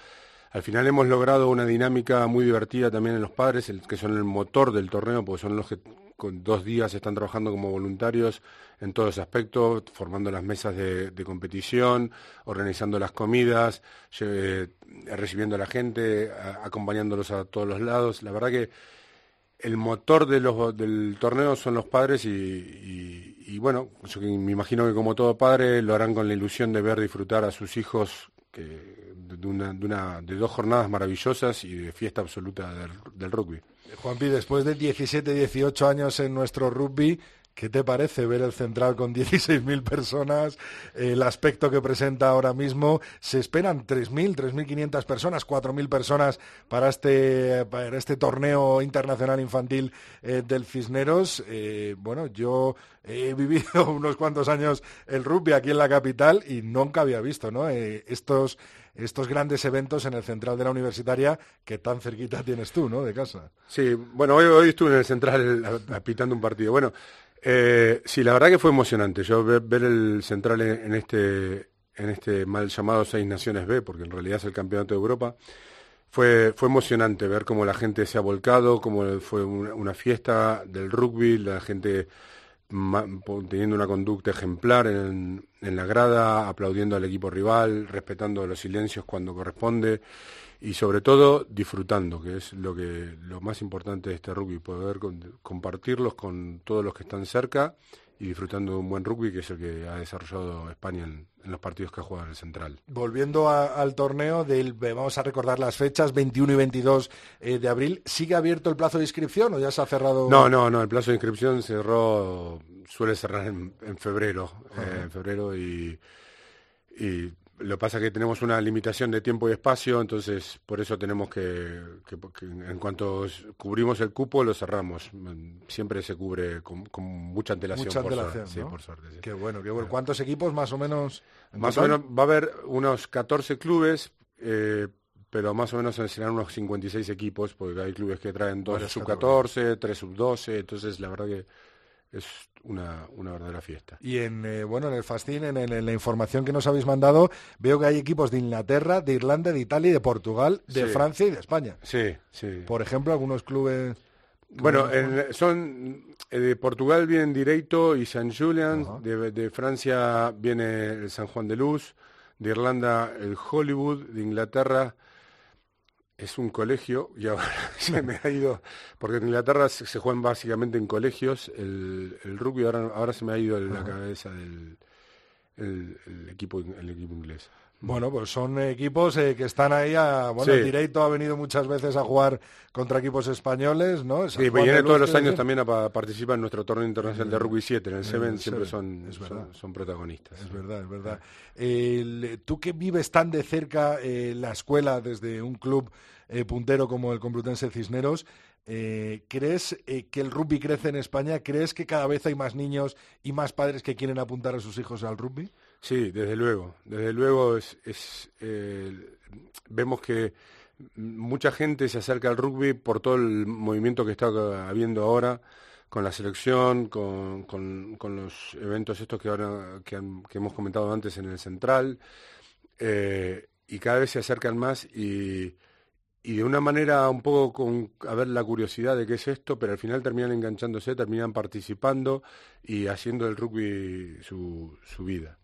al final hemos logrado una dinámica muy divertida también en los padres, que son el motor del torneo, porque son los que con dos días están trabajando como voluntarios en todos los aspectos, formando las mesas de, competición, organizando las comidas, eh, recibiendo a la gente, acompañándolos a todos los lados. La verdad que el motor del torneo son los padres y, bueno, yo me imagino que como todo padre lo harán con la ilusión de ver disfrutar a sus hijos que, de, una, de, dos jornadas maravillosas y de fiesta absoluta del, del rugby. Juanpi, después de 17, 18 años en nuestro rugby, ¿qué te parece ver el central con 16.000 personas? El aspecto que presenta ahora mismo, se esperan 3.000, 3.500 personas, 4.000 personas para este, para este torneo internacional infantil eh, del Cisneros. Eh, bueno, yo he [laughs] vivido unos cuantos años el rugby aquí en la capital y nunca había visto ¿no? Eh, estos, estos grandes eventos en el central de la universitaria que tan cerquita tienes tú, ¿no? De casa. Sí, bueno, hoy, hoy estuve en el central [laughs] apitando un partido. Bueno, eh, sí, la verdad que fue emocionante. Yo ver, el central en, este en este mal llamado Seis Naciones B, porque en realidad es el campeonato de Europa, fue, fue emocionante ver cómo la gente se ha volcado, cómo fue una, una fiesta del rugby, la gente teniendo una conducta ejemplar en, en la grada, aplaudiendo al equipo rival, respetando los silencios cuando corresponde y sobre todo disfrutando, que es lo que lo más importante de este rugby, poder con- compartirlos con todos los que están cerca y disfrutando de un buen rugby que es el que ha desarrollado España en, en los partidos que ha jugado en el Central. Volviendo a- al torneo, del, eh, vamos a recordar las fechas, 21 y 22 eh, de abril. ¿Sigue abierto el plazo de inscripción o ya se ha cerrado? No, no, no, el plazo de inscripción cerró suele cerrar en, febrero, eh, en febrero y, y lo que pasa es que tenemos una limitación de tiempo y espacio, entonces por eso tenemos que, en cuanto cubrimos el cupo, lo cerramos. Siempre se cubre con, mucha antelación. Mucha antelación, sí, por suerte. Qué bueno, qué bueno. ¿Cuántos equipos más o menos? Más o menos va a haber unos 14 clubes, eh, pero más o menos serán unos 56 equipos, porque hay clubes que traen dos sub-14, tres sub-12, entonces la verdad que es una, una verdadera fiesta. Y en eh, bueno en el Fascin, en, la información que nos habéis mandado, veo que hay equipos de Inglaterra, de Irlanda, de Italia y de Portugal, de Francia y de España. Sí, sí. Por ejemplo, algunos clubes... Bueno, son eh, de Portugal vienen Direito y San Julian, de, de, Francia viene el San Juan de Luz, de Irlanda el Hollywood, de Inglaterra es un colegio [laughs] y ahora se me ha ido, porque en Inglaterra se, juegan básicamente en colegios, el, el rugby ahora, ahora se me ha ido en la cabeza del el, equipo, el equipo inglés. Bueno, pues son equipos eh, que están ahí a... Bueno, el Directo ha venido muchas veces a jugar contra equipos españoles, ¿no? sí, viene todos los años también a participar en nuestro torneo internacional de rugby 7, en el Seven siempre son, son, protagonistas. Es verdad, es verdad. tú que vives tan de cerca eh, la escuela desde un club eh, puntero como el Complutense Cisneros, ¿crees que el rugby crece en España? ¿Crees que cada vez hay más niños y más padres que quieren apuntar a sus hijos al rugby? Sí, desde luego. Desde luego eh, vemos que mucha gente se acerca al rugby por todo el movimiento que está habiendo ahora con la selección, con, los eventos estos que ahora que, hemos comentado antes en el central eh, y cada vez se acercan más y, de una manera un poco con a ver la curiosidad de qué es esto, pero al final terminan enganchándose, terminan participando y haciendo el rugby su vida.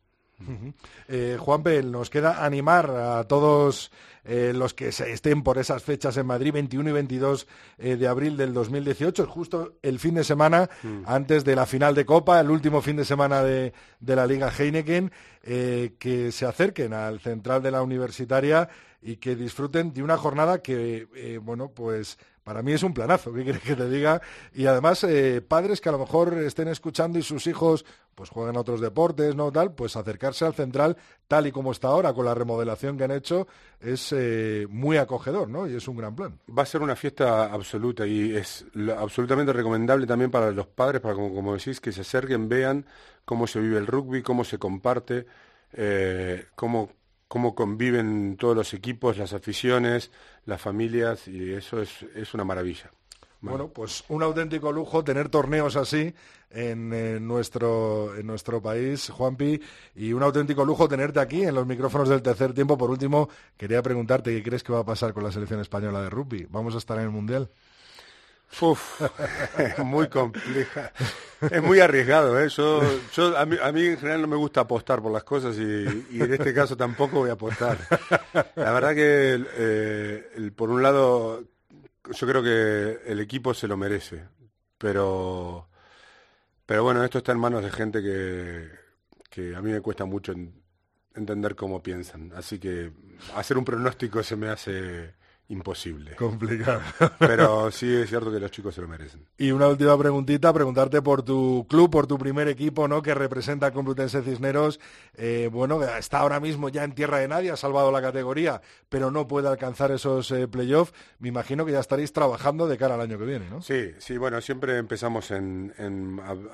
Eh, Juan Pel, nos queda animar a todos eh, los que estén por esas fechas en Madrid, 21 y 22 eh, de abril del 2018, justo el fin de semana mm. antes de la final de Copa, el último fin de semana de, de la Liga Heineken, que se acerquen al central de la universitaria y que disfruten de una jornada que, bueno, pues para mí es un planazo, ¿qué quieres que te diga? Y además, eh, padres que a lo mejor estén escuchando y sus hijos pues juegan otros deportes, ¿no? Tal, pues acercarse al central tal y como está ahora, con la remodelación que han hecho, es eh, muy acogedor, ¿no? Y es un gran plan. Va a ser una fiesta absoluta y es absolutamente recomendable también para los padres, para como, como decís, que se acerquen, vean cómo se vive el rugby, cómo se comparte, eh, cómo cómo conviven todos los equipos, las aficiones, las familias, y eso es, es una maravilla. Bueno. pues un auténtico lujo tener torneos así en, nuestro, en nuestro país, Juanpi, y un auténtico lujo tenerte aquí en los micrófonos del tercer tiempo. Por último, quería preguntarte qué crees que va a pasar con la selección española de rugby. ¿Vamos a estar en el Mundial? Uf, [laughs] muy compleja. Es muy arriesgado, ¿eh? Yo, a, mí, en general no me gusta apostar por las cosas y, en este caso tampoco voy a apostar. La verdad que, eh, por un lado, yo creo que el equipo se lo merece, pero, pero bueno, esto está en manos de gente que, que a mí me cuesta mucho entender cómo piensan. Así que hacer un pronóstico se me hace imposible. Complicado. Pero sí es cierto que los chicos se lo merecen. Y una última preguntita, preguntarte por tu club, por tu primer equipo, ¿no? Que representa a Complutense Cisneros. Eh, bueno, está ahora mismo ya en tierra de nadie, ha salvado la categoría, pero no puede alcanzar esos eh, playoffs. Me imagino que ya estaréis trabajando de cara al año que viene, ¿no? Sí, sí, bueno, siempre empezamos en,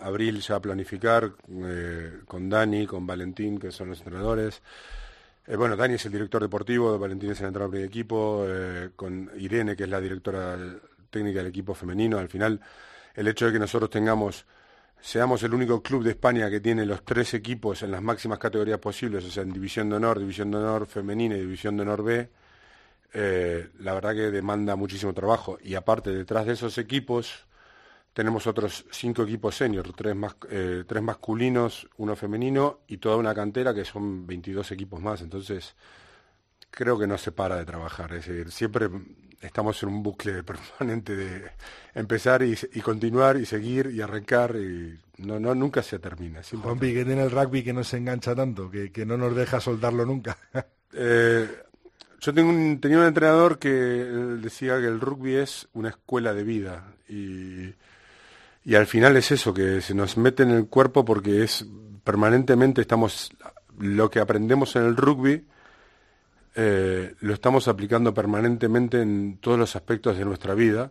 abril ya a planificar eh, con Dani, con Valentín, que son los entrenadores. Eh, bueno, Dani es el director deportivo, Valentín es el entrenador de equipo, eh, con Irene, que es la directora técnica del equipo femenino. Al final, el hecho de que nosotros tengamos, seamos el único club de España que tiene los tres equipos en las máximas categorías posibles, o sea, en División de Honor, División de Honor femenina y División de Honor B, eh, la verdad que demanda muchísimo trabajo. Y aparte, detrás de esos equipos, tenemos otros cinco equipos senior, tres, eh, tres masculinos, uno femenino y toda una cantera que son 22 equipos más. Entonces, creo que no se para de trabajar. Es decir, siempre estamos en un bucle [laughs] permanente de empezar y, continuar y seguir y arrancar y no, no nunca se termina. Juanpi, ¿qué tiene el rugby que no se engancha tanto, que, no nos deja soltarlo nunca? [laughs] Eh, yo tengo un, tenía un entrenador que decía que el rugby es una escuela de vida y y al final es eso, que se nos mete en el cuerpo porque es permanentemente estamos, lo que aprendemos en el rugby, eh, lo estamos aplicando permanentemente en todos los aspectos de nuestra vida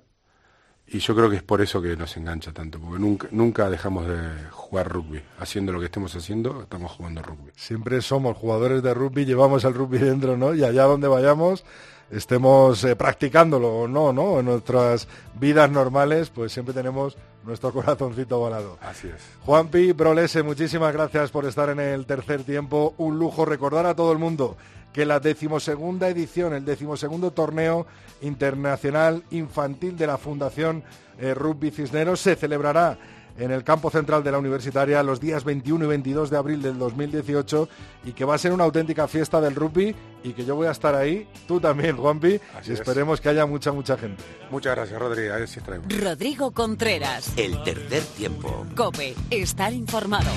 y yo creo que es por eso que nos engancha tanto, porque nunca, nunca dejamos de jugar rugby. Haciendo lo que estemos haciendo, estamos jugando rugby. Siempre somos jugadores de rugby, llevamos el rugby dentro, ¿no? Y allá donde vayamos, estemos eh, practicándolo o no, ¿no? En nuestras vidas normales, pues siempre tenemos nuestro corazoncito volado. Así es. Juanpi, Brolese, muchísimas gracias por estar en el tercer tiempo. Un lujo recordar a todo el mundo que la decimosegunda edición, el decimosegundo torneo internacional infantil de la Fundación eh, Rugby Cisneros se celebrará en el campo central de la universitaria los días 21 y 22 de abril del 2018 y que va a ser una auténtica fiesta del rugby y que yo voy a estar ahí, tú también, Juanpi, y esperemos que haya mucha, mucha gente. Muchas gracias, Rodrigo. A ver si Rodrigo Contreras. El tercer tiempo. Cope, estar informado.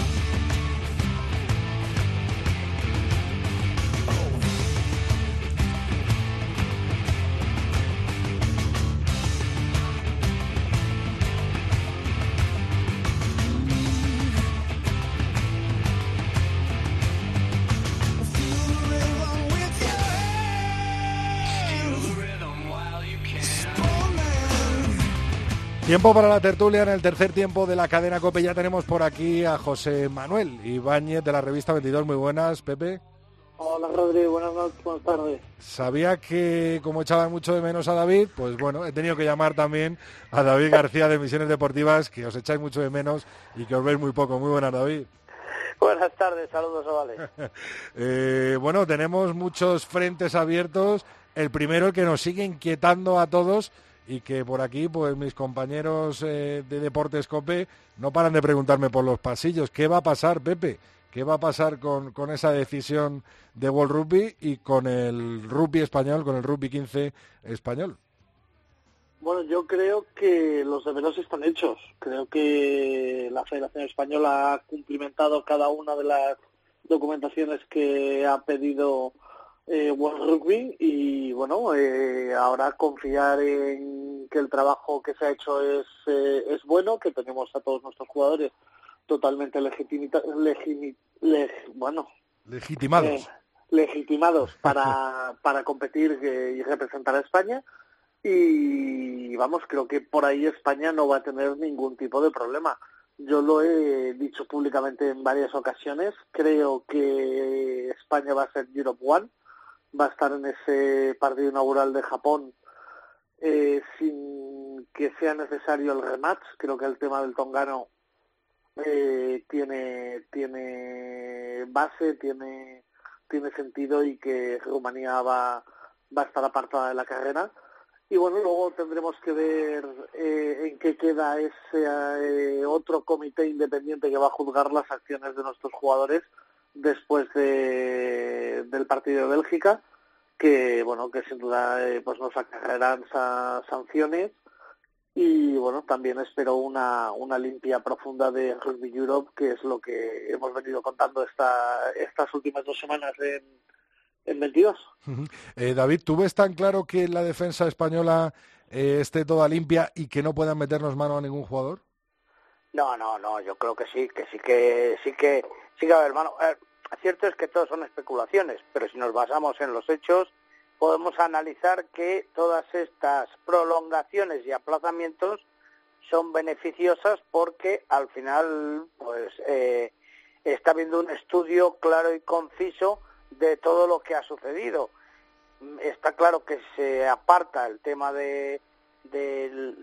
Tiempo para la tertulia en el tercer tiempo de la cadena COPE. Ya tenemos por aquí a José Manuel Ibáñez de la revista 22. Muy buenas, Pepe. Hola, Rodrigo. Buenas noches, buenas tardes. Sabía que, como echaban mucho de menos a David, pues bueno, he tenido que llamar también a David García de Misiones Deportivas, que os echáis mucho de menos y que os veis muy poco. Muy buenas, David. [laughs] Buenas tardes, saludos, Ovales. [laughs] eh, bueno, tenemos muchos frentes abiertos. El primero, el que nos sigue inquietando a todos, y que por aquí pues mis compañeros eh, de Deportes Cope no paran de preguntarme por los pasillos. ¿Qué va a pasar, Pepe? ¿Qué va a pasar con, con esa decisión de World Rugby y con el rugby español, con el rugby 15 español? Bueno, yo creo que los deberes están hechos. Creo que la Federación Española ha cumplimentado cada una de las documentaciones que ha pedido eh, World Rugby y bueno, eh, ahora confiar en que el trabajo que se ha hecho es, eh, es bueno, que tenemos a todos nuestros jugadores totalmente legitimita, bueno, legitimados. Eh, legitimados para, [laughs] para competir y representar a España y vamos, creo que por ahí España no va a tener ningún tipo de problema. Yo lo he dicho públicamente en varias ocasiones, creo que España va a ser Europe One, va a estar en ese partido inaugural de Japón eh, sin que sea necesario el rematch. Creo que el tema del Tongano eh, tiene tiene base, tiene tiene sentido y que Rumanía va va a estar apartada de la carrera. Y bueno, luego tendremos que ver eh, en qué queda ese eh, otro comité independiente que va a juzgar las acciones de nuestros jugadores después de, del partido de Bélgica, que bueno, que sin duda eh, pues nos acarrearán sanciones y bueno, también espero una, una limpia profunda de Rugby Europe, que es lo que hemos venido contando esta, estas últimas dos semanas en, en 22. Eh, David, ¿tú ves tan claro que la defensa española eh, esté toda limpia y que no puedan meternos mano a ningún jugador? No, no, no, yo creo que sí, que sí que sí que sí que a ver, hermano, cierto es que todo son especulaciones, pero si nos basamos en los hechos podemos analizar que todas estas prolongaciones y aplazamientos son beneficiosas porque al final pues eh, está habiendo un estudio claro y conciso de todo lo que ha sucedido. Está claro que se aparta el tema de de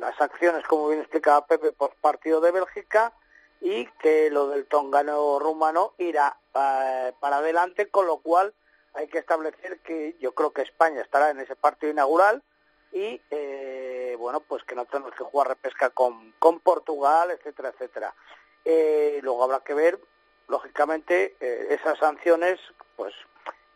las acciones, como bien explicaba Pepe, por partido de Bélgica y que lo del tongano rumano irá eh, para adelante, con lo cual hay que establecer que yo creo que España estará en ese partido inaugural y eh, bueno, pues que no tenemos que jugar repesca con, con Portugal, etcétera, etcétera. Eh, luego habrá que ver, lógicamente, esas sanciones, pues,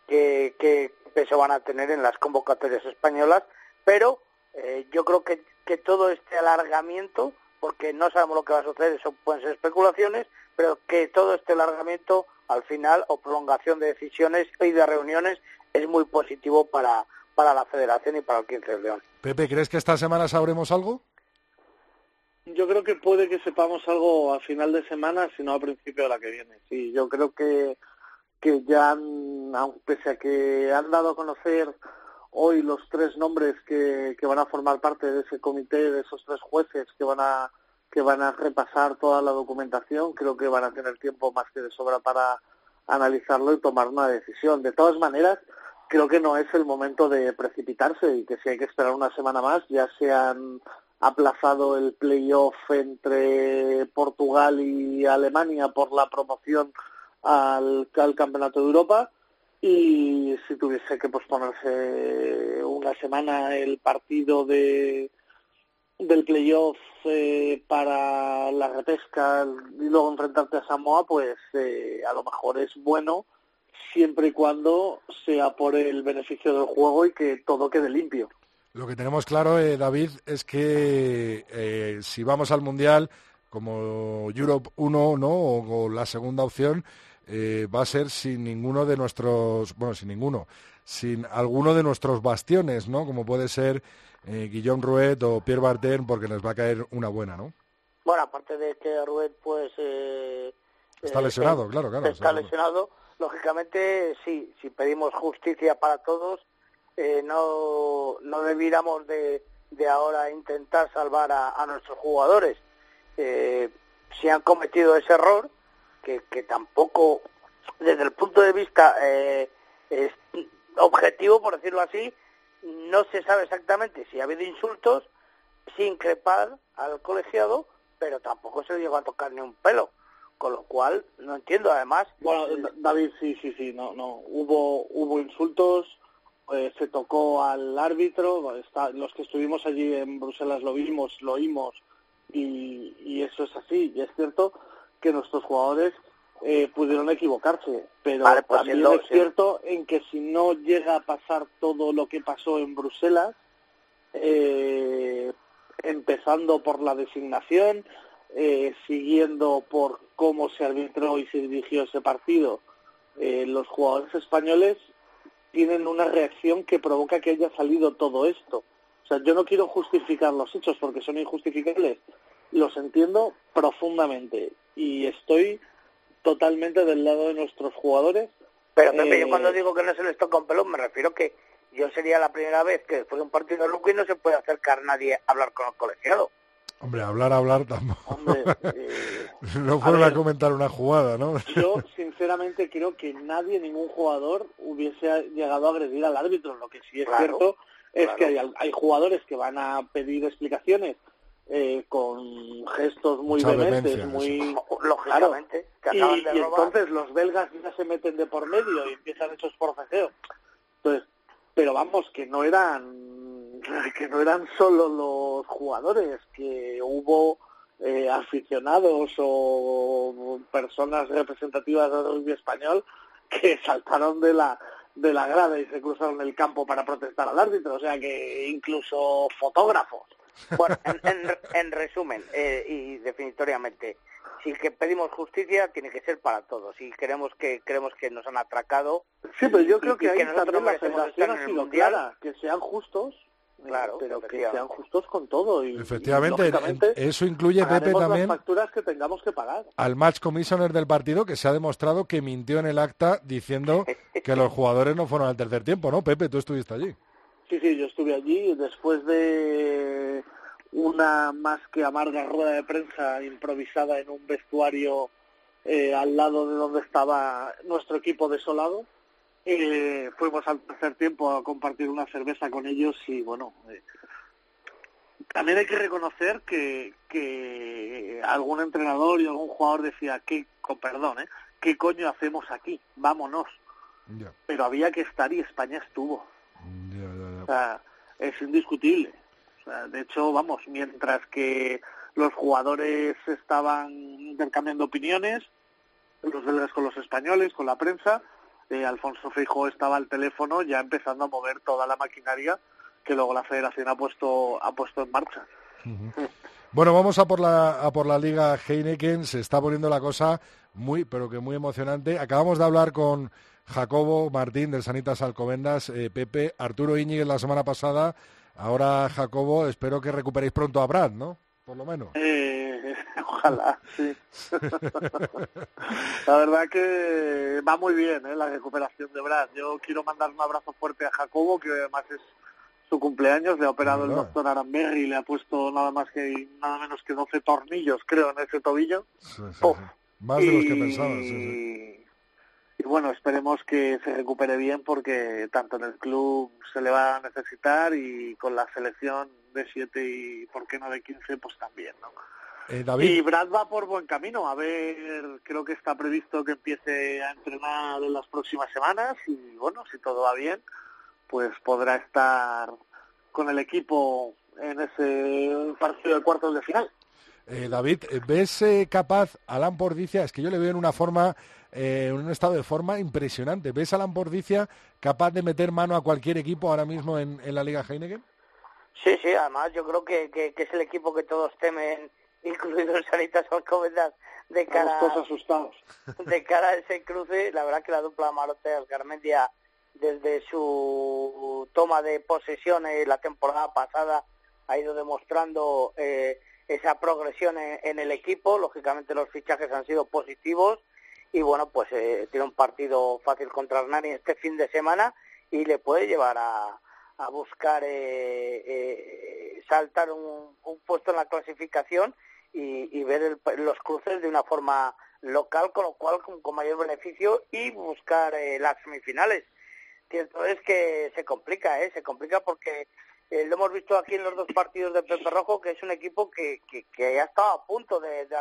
qué, qué peso van a tener en las convocatorias españolas, pero eh, yo creo que, que todo este alargamiento, porque no sabemos lo que va a suceder, eso pueden ser especulaciones, pero que todo este alargamiento al final o prolongación de decisiones y de reuniones es muy positivo para, para la federación y para el 15 de León. Pepe, ¿crees que esta semana sabremos algo? Yo creo que puede que sepamos algo a final de semana, si no a principio de la que viene. Sí, yo creo que, que ya, han, aun pese a que han dado a conocer hoy los tres nombres que, que van a formar parte de ese comité, de esos tres jueces que van a que van a repasar toda la documentación, creo que van a tener tiempo más que de sobra para analizarlo y tomar una decisión. De todas maneras, creo que no es el momento de precipitarse y que si hay que esperar una semana más, ya se han aplazado el playoff entre Portugal y Alemania por la promoción al, al Campeonato de Europa y si tuviese que posponerse una semana el partido de del playoff eh, para la repesca y luego enfrentarte a Samoa, pues eh, a lo mejor es bueno siempre y cuando sea por el beneficio del juego y que todo quede limpio. Lo que tenemos claro, eh, David, es que eh, si vamos al Mundial como Europe 1 ¿no? o, o la segunda opción, eh, va a ser sin ninguno de nuestros, bueno, sin ninguno, sin alguno de nuestros bastiones, ¿no? Como puede ser eh, Guillaume Rouet o Pierre Barden, porque nos va a caer una buena, ¿no? Bueno, aparte de que Rouet, pues... Eh, Está eh, lesionado, eh, claro, claro. Está o sea, lesionado. Lógicamente, sí, si pedimos justicia para todos, eh, no, no debiéramos de, de ahora intentar salvar a, a nuestros jugadores. Eh, si han cometido ese error, que, que tampoco, desde el punto de vista eh, es objetivo, por decirlo así, no se sabe exactamente si ha habido insultos, sin increpar al colegiado, pero tampoco se le llegó a tocar ni un pelo. Con lo cual, no entiendo, además... Bueno, Da- David, sí, sí, sí, no, no. Hubo, hubo insultos, eh, se tocó al árbitro, está- los que estuvimos allí en Bruselas lo vimos, lo oímos, y, y eso es así. Y es cierto que nuestros jugadores eh, pudieron equivocarse, pero Vale, pues también siendo- es cierto en que si no llega a pasar todo lo que pasó en Bruselas, eh, empezando por la designación, eh, siguiendo por cómo se arbitró y se dirigió ese partido, eh, los jugadores españoles tienen una reacción que provoca que haya salido todo esto. O sea, yo no quiero justificar los hechos porque son injustificables. Los entiendo profundamente y estoy totalmente del lado de nuestros jugadores. Pero Pepe, yo Eh, cuando digo que no se les toca un pelón, me refiero que yo sería la primera vez que después de un partido de rugby no se puede acercar nadie a hablar con el colegiado. Hombre, hablar, hablar tampoco. Hombre, [laughs] eh, no fueron a, ver. comentar una jugada, ¿no? [laughs] Yo, sinceramente, creo que nadie, ningún jugador, hubiese llegado a agredir al árbitro. Lo que sí es Claro, cierto es claro. que hay, hay jugadores que van a pedir explicaciones eh, con gestos muy vehementes, muy... [laughs] Lógicamente, que Y, acaban de y robar. entonces los belgas ya se meten de por medio y empiezan hechos por cejeo. Entonces, pero vamos, que no eran [laughs] que no eran solo los jugadores, que hubo eh, aficionados o personas representativas del rugby español que [laughs] saltaron de la de la grada y se cruzaron el campo para protestar al árbitro, o sea que incluso fotógrafos. Bueno, en, en- en resumen eh, y definitoriamente, si que pedimos justicia tiene que ser para todos. Si queremos que creemos que nos han atracado, Sí, pero yo y- creo y que ahí también la ha sido clara, que sean justos, eh, Claro, pero que sean justos con todo. Y, Efectivamente, y, eso incluye, Pepe, también las facturas que tengamos que pagar. al match commissioner del partido, que se ha demostrado que mintió en el acta diciendo [laughs] que los jugadores no fueron al tercer tiempo, ¿no? Pepe, tú estuviste allí. Sí, sí, yo estuve allí y después de una más que amarga rueda de prensa improvisada en un vestuario eh, al lado de donde estaba nuestro equipo desolado. Eh, fuimos al tercer tiempo a compartir una cerveza con ellos y bueno, eh, también hay que reconocer que, que algún entrenador y algún jugador decía, ¿qué, con perdón, ¿eh? ¿qué coño hacemos aquí? Vámonos. Pero había que estar y España estuvo. O sea, es indiscutible. O sea, de hecho, vamos, mientras que los jugadores estaban intercambiando opiniones, los belgas con los españoles, con la prensa, eh, Alfonso Feijóo estaba al teléfono ya empezando a mover toda la maquinaria que luego la federación ha puesto ha puesto en marcha. Bueno, vamos a por la a por la Liga Heineken. Se está poniendo la cosa muy, pero que muy emocionante. Acabamos de hablar con Jacobo Martín del Sanitas Alcobendas, eh, Pepe, Arturo Íñiguez la semana pasada. Ahora Jacobo, espero que recuperéis pronto a Brad, ¿no? por lo menos. Eh, [laughs] ojalá, sí. [laughs] la verdad que va muy bien ¿eh? la recuperación de Brad. Yo quiero mandar un abrazo fuerte a Jacobo, que además es su cumpleaños, le ha operado el doctor Aramberri y le ha puesto nada más que nada menos que 12 tornillos, creo, en ese tobillo. Sí, sí, Uf. sí. Más de los que pensaba. sí, sí. Y bueno, esperemos que se recupere bien porque tanto en el club se le va a necesitar y con la selección de 7 y por qué no de 15 pues también, ¿no? Eh, David, Y Brad va por buen camino. A ver, creo que está previsto que empiece a entrenar en las próximas semanas y bueno, si todo va bien, pues podrá estar con el equipo en ese partido de cuartos de final. Eh, David, ¿ves eh, capaz a Lampordicia? Es que yo le veo en una forma, eh, en un estado de forma impresionante. ¿Ves a Lampordicia capaz de meter mano a cualquier equipo ahora mismo en, en la Liga Heineken? Sí, sí, además yo creo que, que, que es el equipo que todos temen, [laughs] incluidos Sanitas Alcobendas, de cara, Estamos todos asustados. [laughs] de cara a ese cruce. La verdad que la dupla Marote Garmendia, desde su toma de posesión eh, la temporada pasada, ha ido demostrando eh, esa progresión en, en el equipo. Lógicamente los fichajes han sido positivos y bueno, pues eh, tiene un partido fácil contra Hernani este fin de semana y le puede llevar a, a buscar eh, eh, saltar un, un puesto en la clasificación y, y ver el- los cruces de una forma local, con lo cual con, mayor beneficio y buscar eh, las semifinales. Cierto es que se complica, ¿eh? se complica porque eh, lo hemos visto aquí en los dos partidos de Pepe Rojo, que es un equipo que, que, que ha estado a punto de, de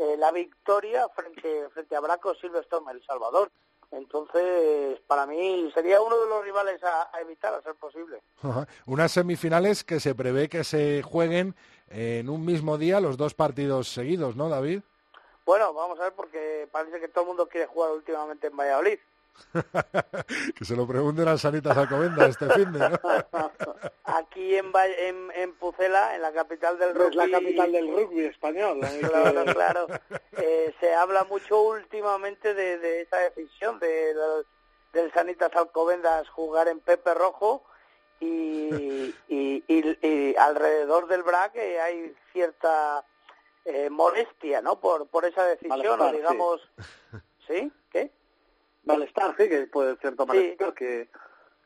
eh, la victoria frente, frente a Braco Silverstone El Salvador. Entonces, para mí sería uno de los rivales a, a evitar, a ser posible. Ajá. Unas semifinales que se prevé que se jueguen en un mismo día los dos partidos seguidos, ¿no, David? Bueno, vamos a ver porque parece que todo el mundo quiere jugar últimamente en Valladolid. [laughs] que se lo pregunten a Sanitas Alcobendas este fin de, ¿no? [laughs] Aquí en, en, en Pucela, en la capital del Es rugby. la capital del rugby español. ¿eh? [laughs] Claro, claro. Eh, se habla mucho últimamente de, de esa decisión de, del- del Sanitas Alcobendas jugar en Pepe Rojo y, y, y- y alrededor del BRAC eh, hay cierta eh, molestia, ¿no? Por, por esa decisión, Malestar, o digamos... ¿Sí? ¿Qué? Malestar, sí, que puede ser cierto malestar, que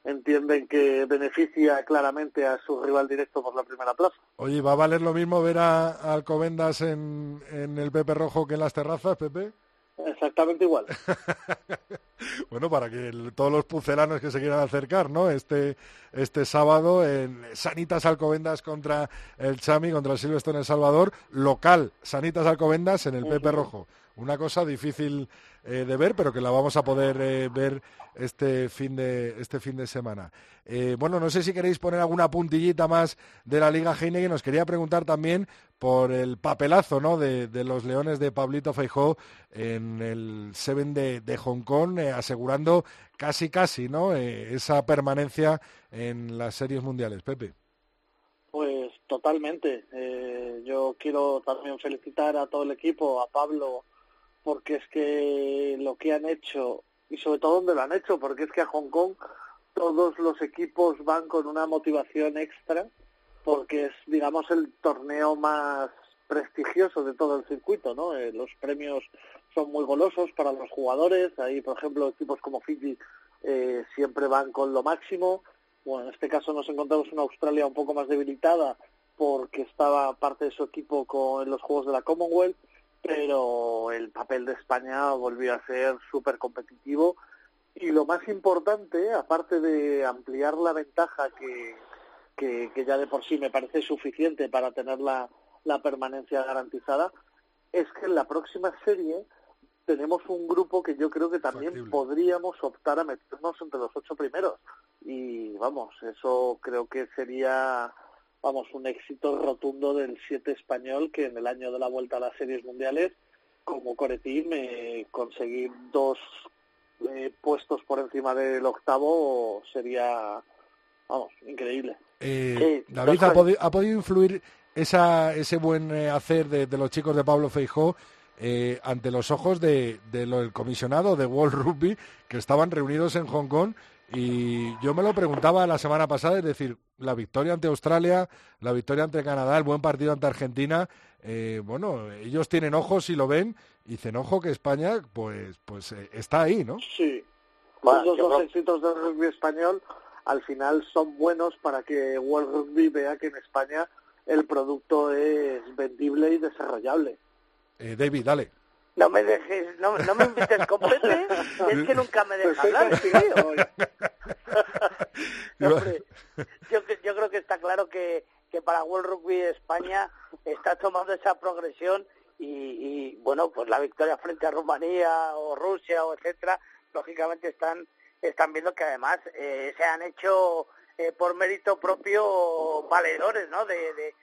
entienden que beneficia claramente a su rival directo por la primera plaza. Oye, ¿va a valer lo mismo ver a, a Alcobendas en, en el Pepe Rojo que en las terrazas, Pepe? Exactamente igual. [laughs] Bueno, para que el- todos los pucelanos que se quieran acercar, ¿no? Este, este sábado en Sanitas Alcobendas contra el Chami, contra el Silvestre en El Salvador, local Sanitas Alcobendas en el Pepe Rojo. Una cosa difícil eh, de ver, pero que la vamos a poder eh, ver este fin de este fin de semana. Eh, bueno, no sé si queréis poner alguna puntillita más de la Liga Heineken. Nos quería preguntar también por el papelazo ¿no? de, de los Leones de Pablito Feijó en el Seven de, de Hong Kong, eh, asegurando casi casi ¿no? Esa permanencia en las series mundiales. Pepe. Pues totalmente. Eh, yo quiero también felicitar a todo el equipo, a Pablo, porque es que lo que han hecho, y sobre todo donde lo han hecho, porque es que a Hong Kong todos los equipos van con una motivación extra, porque es, digamos, el torneo más prestigioso de todo el circuito, ¿no? Eh, los premios son muy golosos para los jugadores, ahí, por ejemplo, equipos como Fiji eh, siempre van con lo máximo, bueno, en este caso nos encontramos una Australia un poco más debilitada porque estaba parte de su equipo con en los Juegos de la Commonwealth, pero el papel de España volvió a ser súper competitivo y lo más importante, aparte de ampliar la ventaja que, que, que ya de por sí me parece suficiente para tener la, la permanencia garantizada, es que en la próxima serie tenemos un grupo que yo creo que también Factible. podríamos optar a meternos entre los ocho primeros. Y vamos, eso creo que sería vamos un éxito rotundo del siete español que en el año de la vuelta a las series mundiales como core team eh, conseguir dos eh, puestos por encima del octavo sería vamos increíble. Eh, Sí, David, ¿ha, podi- ha podido influir esa, ese buen eh, hacer de, de los chicos de Pablo Feijó eh, ante los ojos de, de lo- del comisionado de World Rugby que estaban reunidos en Hong Kong Y yo me lo preguntaba la semana pasada, es decir, la victoria ante Australia, la victoria ante Canadá, el buen partido ante Argentina, eh, bueno, ellos tienen ojos y lo ven, y dicen, ojo que España, pues, pues eh, está ahí, ¿no? Sí. Todos los éxitos del rugby español al final son buenos para que World Rugby vea que en España el producto es vendible y desarrollable. Eh, David, dale. No me dejes, no, no me invites con Pepe, es que nunca me dejas hablar, tío. [laughs] Hombre, yo, yo creo que está claro que, que para World Rugby España está tomando esa progresión y, y, bueno, pues la victoria frente a Rumanía o Rusia o etcétera, lógicamente están están viendo que además eh, se han hecho eh, por mérito propio valedores, ¿no? De, de,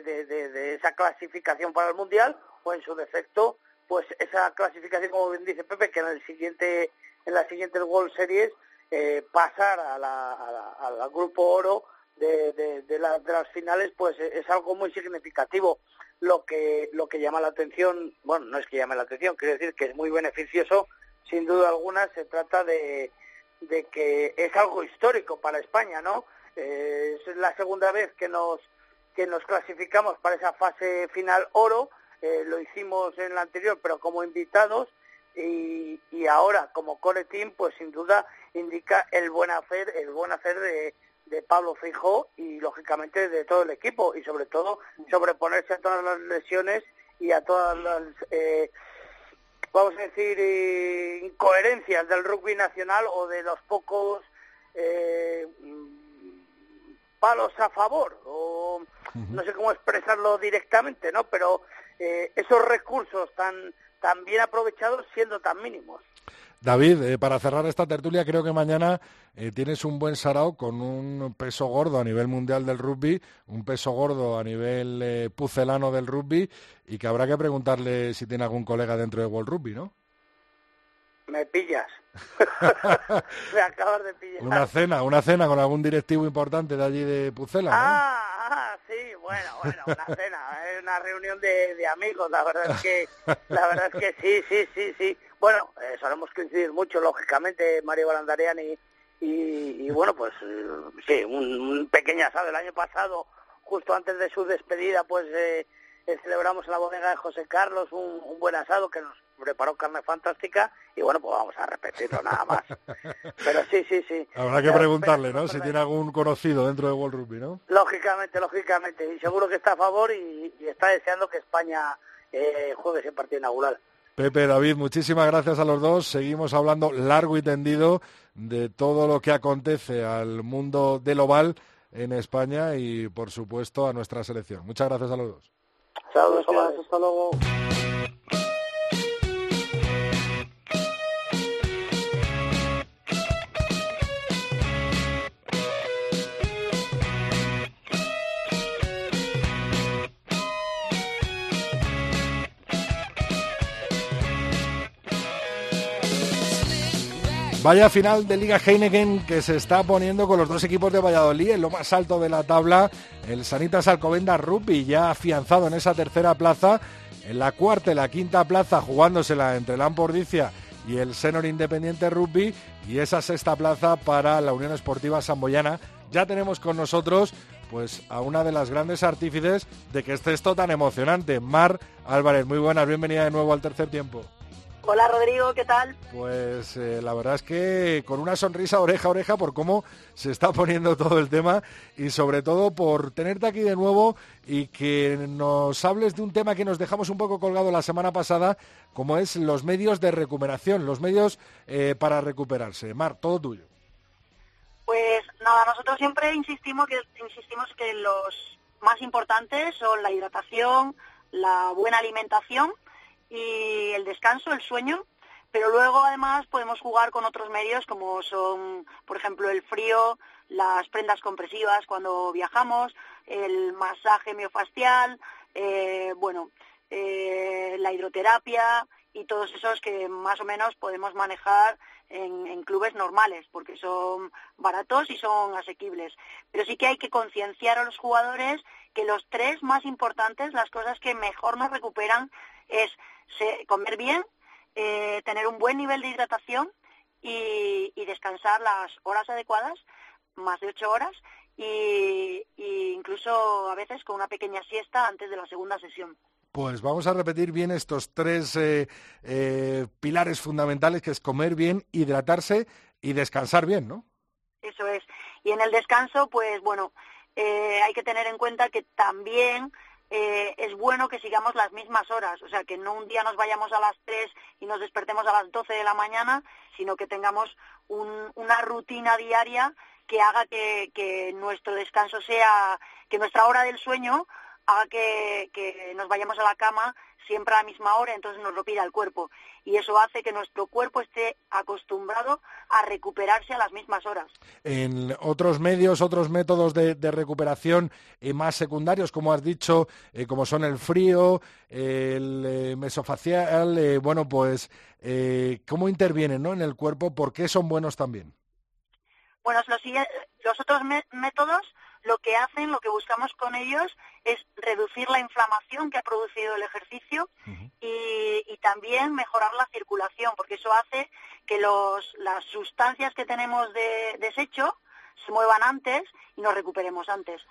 de, de, esa clasificación para el mundial o en su defecto pues esa clasificación como bien dice Pepe que en el siguiente en la siguiente World Series eh, pasar a la, al grupo oro de, de, de, las finales pues es algo muy significativo. Lo que lo que llama la atención bueno no es que llame la atención quiero decir que es muy beneficioso sin duda alguna se trata de, de que es algo histórico para España no eh, es la segunda vez que nos que nos clasificamos para esa fase final oro eh, lo hicimos en la anterior, pero como invitados, y, y, ahora como core team, pues sin duda indica el buen hacer, el buen hacer de, de Pablo Fijo y lógicamente de todo el equipo, y sobre todo sobreponerse a todas las lesiones y a todas las, eh, vamos a decir, eh, incoherencias del rugby nacional o de los pocos eh, palos a favor, o no sé cómo expresarlo directamente, ¿no? Pero eh, esos recursos tan, tan bien aprovechados siendo tan mínimos. David, eh, para cerrar esta tertulia, creo que mañana eh, tienes un buen sarao con un peso gordo a nivel mundial del rugby, un peso gordo a nivel pucelano del rugby y que habrá que preguntarle si tiene algún colega dentro de World Rugby, ¿no? Me pillas. [laughs] Me acabas de pillar. Una cena, una cena con algún directivo importante de allí de Pucela. Ah, ah, sí, bueno, bueno, una cena, una reunión de, de, amigos, la verdad es que, la verdad es que sí, sí, sí, sí. Bueno, eh, solemos coincidir mucho, lógicamente, Mario Balandarian y, y, bueno, pues sí, un, un, pequeño asado el año pasado, justo antes de su despedida, pues eh, eh, celebramos en la bodega de José Carlos un buen asado que nos preparó carne fantástica y bueno, pues vamos a repetirlo nada más. [laughs] Pero sí, sí, sí. Habrá que preguntarle, ¿no? Si tiene algún conocido dentro de World Rugby, ¿no? Lógicamente, lógicamente. Y seguro que está a favor y, y está deseando que España eh, juegue ese partido inaugural. Pepe, David, muchísimas gracias a los dos. Seguimos hablando largo y tendido de todo lo que acontece al mundo del oval en España y, por supuesto, a nuestra selección. Muchas gracias a los dos. Saludos, hasta luego. Vaya final de Liga Heineken que se está poniendo con los dos equipos de Valladolid en lo más alto de la tabla. El Sanitas Alcobenda Rugby ya afianzado en esa tercera plaza. En la cuarta y la quinta plaza jugándosela entre el Ampordicia y el Senor Independiente Rugby. Y esa sexta plaza para la Unión Esportiva Samboyana. Ya tenemos con nosotros pues a una de las grandes artífices de que esté esto tan emocionante. Mar Álvarez, muy buenas, bienvenida de nuevo al tercer tiempo. Hola Rodrigo, ¿qué tal? Pues eh, la verdad es que con una sonrisa oreja a oreja por cómo se está poniendo [laughs] todo el tema y sobre todo por tenerte aquí de nuevo y que nos hables de un tema que nos dejamos un poco colgado la semana pasada, como es los medios de recuperación, los medios eh, para recuperarse. Mar, todo tuyo. Pues nada, nosotros siempre insistimos que, insistimos que los más importantes son la hidratación, la buena alimentación y el descanso, el sueño, pero luego además podemos jugar con otros medios como son, por ejemplo, el frío, las prendas compresivas cuando viajamos, el masaje miofascial, eh, bueno, eh, la hidroterapia y todos esos que más o menos podemos manejar en, en, clubes normales, porque son baratos y son asequibles. Pero sí que hay que concienciar a los jugadores que los tres más importantes, las cosas que mejor nos recuperan, es comer bien, eh, tener un buen nivel de hidratación y, y descansar las horas adecuadas, más de ocho horas, y, y incluso a veces con una pequeña siesta antes de la segunda sesión. Pues vamos a repetir bien estos tres eh, eh, pilares fundamentales, que es comer bien, hidratarse y descansar bien, ¿no? Eso es. Y en el descanso, pues bueno, eh, hay que tener en cuenta que también eh, es bueno que sigamos las mismas horas, o sea, que no un día nos vayamos a las 3 y nos despertemos a las 12 de la mañana, sino que tengamos un- una rutina diaria que haga que, nuestro descanso sea, que nuestra hora del sueño haga que nos vayamos a la cama siempre a la misma hora, entonces nos lo pida el cuerpo. Y eso hace que nuestro cuerpo esté acostumbrado a recuperarse a las mismas horas. En otros medios, otros métodos de, de recuperación eh, más secundarios, como has dicho, eh, como son el frío, el eh, mesofacial, eh, bueno, pues, ¿cómo intervienen ¿no? en el cuerpo? ¿Por qué son buenos también? Bueno, los, otros mé- métodos lo que hacen, lo que buscamos con ellos es reducir la inflamación que ha producido el ejercicio y, y también mejorar la circulación, porque eso hace que los, las sustancias que tenemos de desecho se muevan antes y nos recuperemos antes.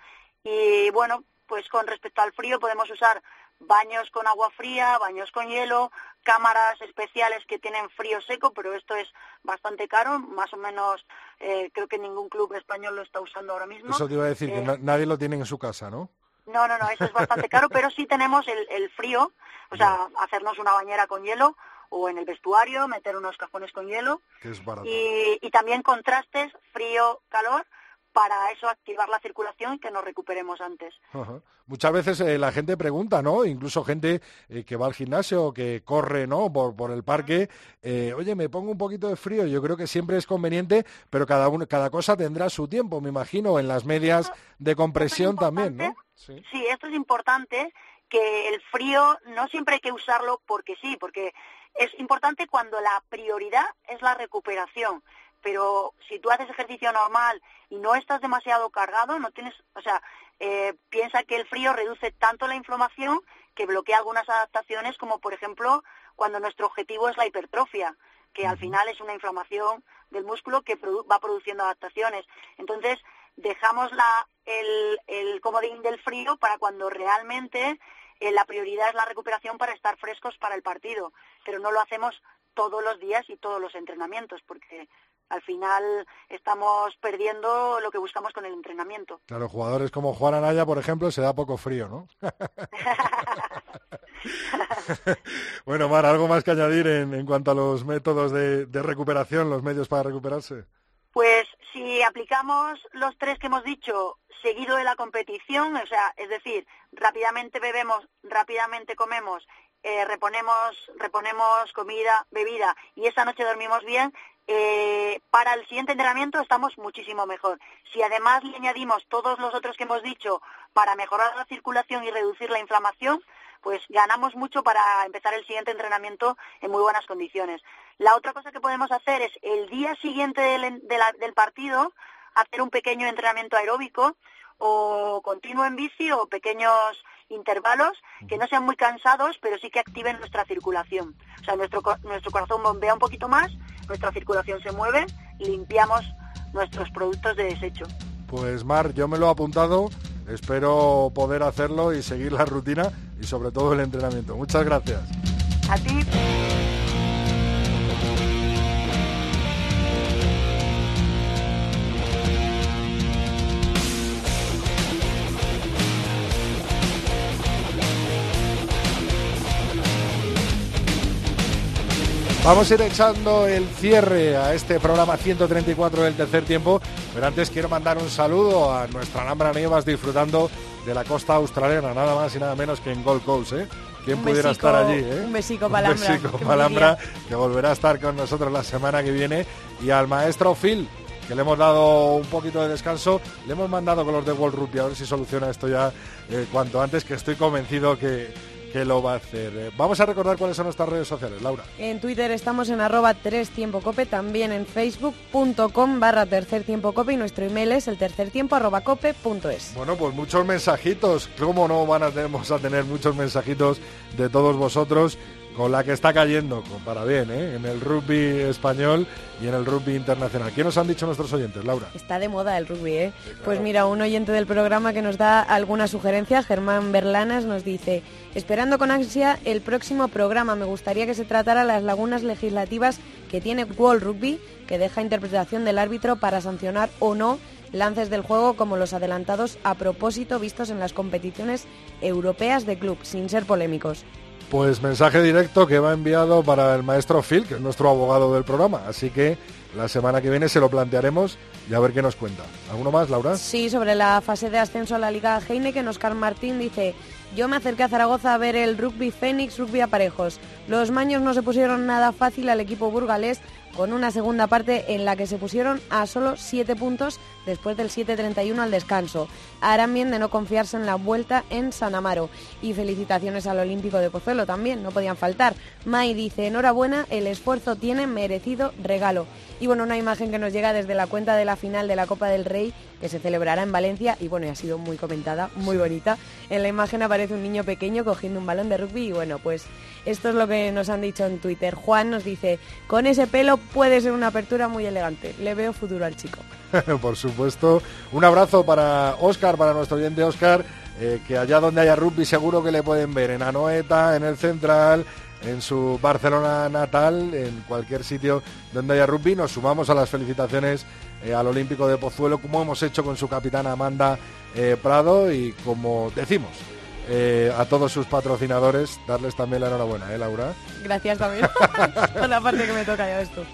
Y bueno, pues con respecto al frío podemos usar baños con agua fría, baños con hielo, cámaras especiales que tienen frío seco, pero esto es bastante caro, más o menos eh, creo que ningún club español lo está usando ahora mismo. Eso te iba a decir, que Eh, na- nadie lo tiene en su casa, ¿no? no, no, no, eso es bastante caro, pero sí tenemos el, el frío, o sea, hacernos una bañera con hielo o en el vestuario, meter unos cajones con hielo Que es barato. y, y también contrastes frío-calor para eso activar la circulación y que nos recuperemos antes. Ajá. Muchas veces eh, la gente pregunta, ¿no? Incluso gente eh, que va al gimnasio o que corre, ¿no? Por, por el parque, eh, oye, me pongo un poquito de frío. Yo creo que siempre es conveniente, pero cada uno, cada cosa tendrá su tiempo, me imagino, en las medias de compresión también, ¿no? Sí. Sí, esto es importante, que el frío no siempre hay que usarlo porque sí, porque es importante cuando la prioridad es la recuperación. Pero si tú haces ejercicio normal y no estás demasiado cargado, no tienes, o sea, eh, piensa que el frío reduce tanto la inflamación que bloquea algunas adaptaciones, como por ejemplo cuando nuestro objetivo es la hipertrofia, que al final es una inflamación del músculo que produ- va produciendo adaptaciones. Entonces, dejamos la, el, el comodín del frío para cuando realmente eh, la prioridad es la recuperación para estar frescos para el partido, pero no lo hacemos todos los días y todos los entrenamientos, porque al final estamos perdiendo lo que buscamos con el entrenamiento. Claro, jugadores como Juan Anaya, por ejemplo, se da poco frío, ¿no? [laughs] bueno, Mar, ¿algo más que añadir en, en cuanto a los métodos de, de recuperación, los medios para recuperarse? Pues si aplicamos los tres que hemos dicho seguido de la competición, o sea, es decir, rápidamente bebemos, rápidamente comemos, eh, reponemos, reponemos comida, bebida y esa noche dormimos bien, eh, para el siguiente entrenamiento estamos muchísimo mejor. Si además le añadimos todos los otros que hemos dicho para mejorar la circulación y reducir la inflamación, pues ganamos mucho para empezar el siguiente entrenamiento en muy buenas condiciones. La otra cosa que podemos hacer es el día siguiente del, de la- del partido hacer un pequeño entrenamiento aeróbico o continuo en bici o pequeños intervalos que no sean muy cansados, pero sí que activen nuestra circulación. O sea, nuestro, nuestro corazón bombea un poquito más, nuestra circulación se mueve, limpiamos nuestros productos de desecho. Pues Mar, yo me lo he apuntado, espero poder hacerlo y seguir la rutina y sobre todo el entrenamiento. Muchas gracias. A ti. Vamos a ir echando el cierre a este programa 134 del tercer tiempo, pero antes quiero mandar un saludo a nuestra Alhambra Nievas disfrutando de la costa australiana, nada más y nada menos que en Gold Coast, ¿eh? ¿Quién Un pudiera besico- estar allí, eh? un besico pa' Alhambra, Un besico qué pa' Alhambra, que volverá a estar con nosotros la semana que viene, y al maestro Phil, que le hemos dado un poquito de descanso, le hemos mandado con los de World Rugby, a ver si soluciona esto ya eh, cuanto antes, que estoy convencido que, que lo va a hacer. Eh, Vamos a recordar cuáles son nuestras redes sociales, Laura. En Twitter estamos en arroba 3 tiempo cope, también en facebook.com barra tercer tiempo cope y nuestro email es el tercer tiempo arroba cope punto es. Bueno, pues muchos mensajitos. ¿Cómo no van a, vamos a tener muchos mensajitos de todos vosotros? con la que está cayendo, para bien, ¿eh? en el rugby español y en el rugby internacional. ¿Qué nos han dicho nuestros oyentes, Laura? Está de moda el rugby, ¿eh? Pues mira, un oyente del programa que nos da alguna sugerencia, Germán Berlanas, nos dice, esperando con ansia el próximo programa, me gustaría que se tratara las lagunas legislativas que tiene World Rugby, que deja interpretación del árbitro para sancionar o no lances del juego como los adelantados a propósito vistos en las competiciones europeas de club, sin ser polémicos. Pues mensaje directo que va enviado para el maestro Phil, que es nuestro abogado del programa. Así que la semana que viene se lo plantearemos y a ver qué nos cuenta. ¿Alguno más, Laura? Sí, sobre la fase de ascenso a la Liga Heineken, Oscar Martín dice, yo me acerqué a Zaragoza a ver el rugby Fénix, rugby a parejos. Los maños no se pusieron nada fácil al equipo burgalés con una segunda parte en la que se pusieron a solo 7 puntos después del 7-31 al descanso. Harán bien de no confiarse en la vuelta en San Amaro. Y felicitaciones al Olímpico de Pozuelo también, no podían faltar. Mai dice, enhorabuena, el esfuerzo tiene merecido regalo. Y bueno, una imagen que nos llega desde la cuenta de la final de la Copa del Rey que se celebrará en Valencia y bueno, ha sido muy comentada, muy bonita. En la imagen aparece un niño pequeño cogiendo un balón de rugby y bueno, pues esto es lo que nos han dicho en Twitter. Juan nos dice, con ese pelo puede ser una apertura muy elegante. Le veo futuro al chico. [laughs] Por supuesto. Un abrazo para Oscar, para nuestro oyente Oscar, eh, que allá donde haya rugby seguro que le pueden ver en Anoeta, en el Central, en su Barcelona natal, en cualquier sitio donde haya rugby. Nos sumamos a las felicitaciones eh, al Olímpico de Pozuelo, como hemos hecho con su capitana Amanda eh, Prado y como decimos. Eh, a todos sus patrocinadores, darles también la enhorabuena, ¿eh, Laura? Gracias también por [laughs] la parte que me toca ya esto.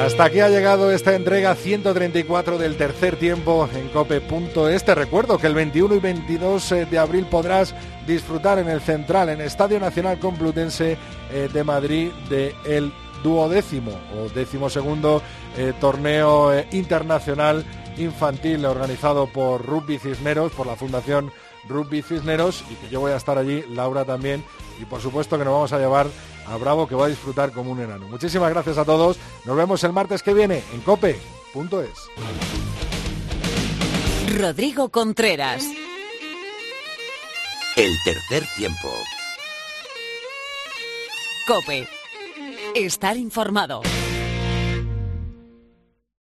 Hasta aquí ha llegado esta entrega 134 del tercer tiempo en cope.es. Te recuerdo que el 21 y 22 eh, de abril podrás disfrutar en el Central, en Estadio Nacional Complutense eh, de Madrid, de el duodécimo o décimo segundo eh, torneo internacional infantil organizado por Rugby Cisneros, por la Fundación Rugby Cisneros y que yo voy a estar allí, Laura también, y por supuesto que nos vamos a llevar a Bravo que va a disfrutar como un enano. Muchísimas gracias a todos. Nos vemos el martes que viene en cope.es. Rodrigo Contreras. El tercer tiempo. Cope. Estar informado.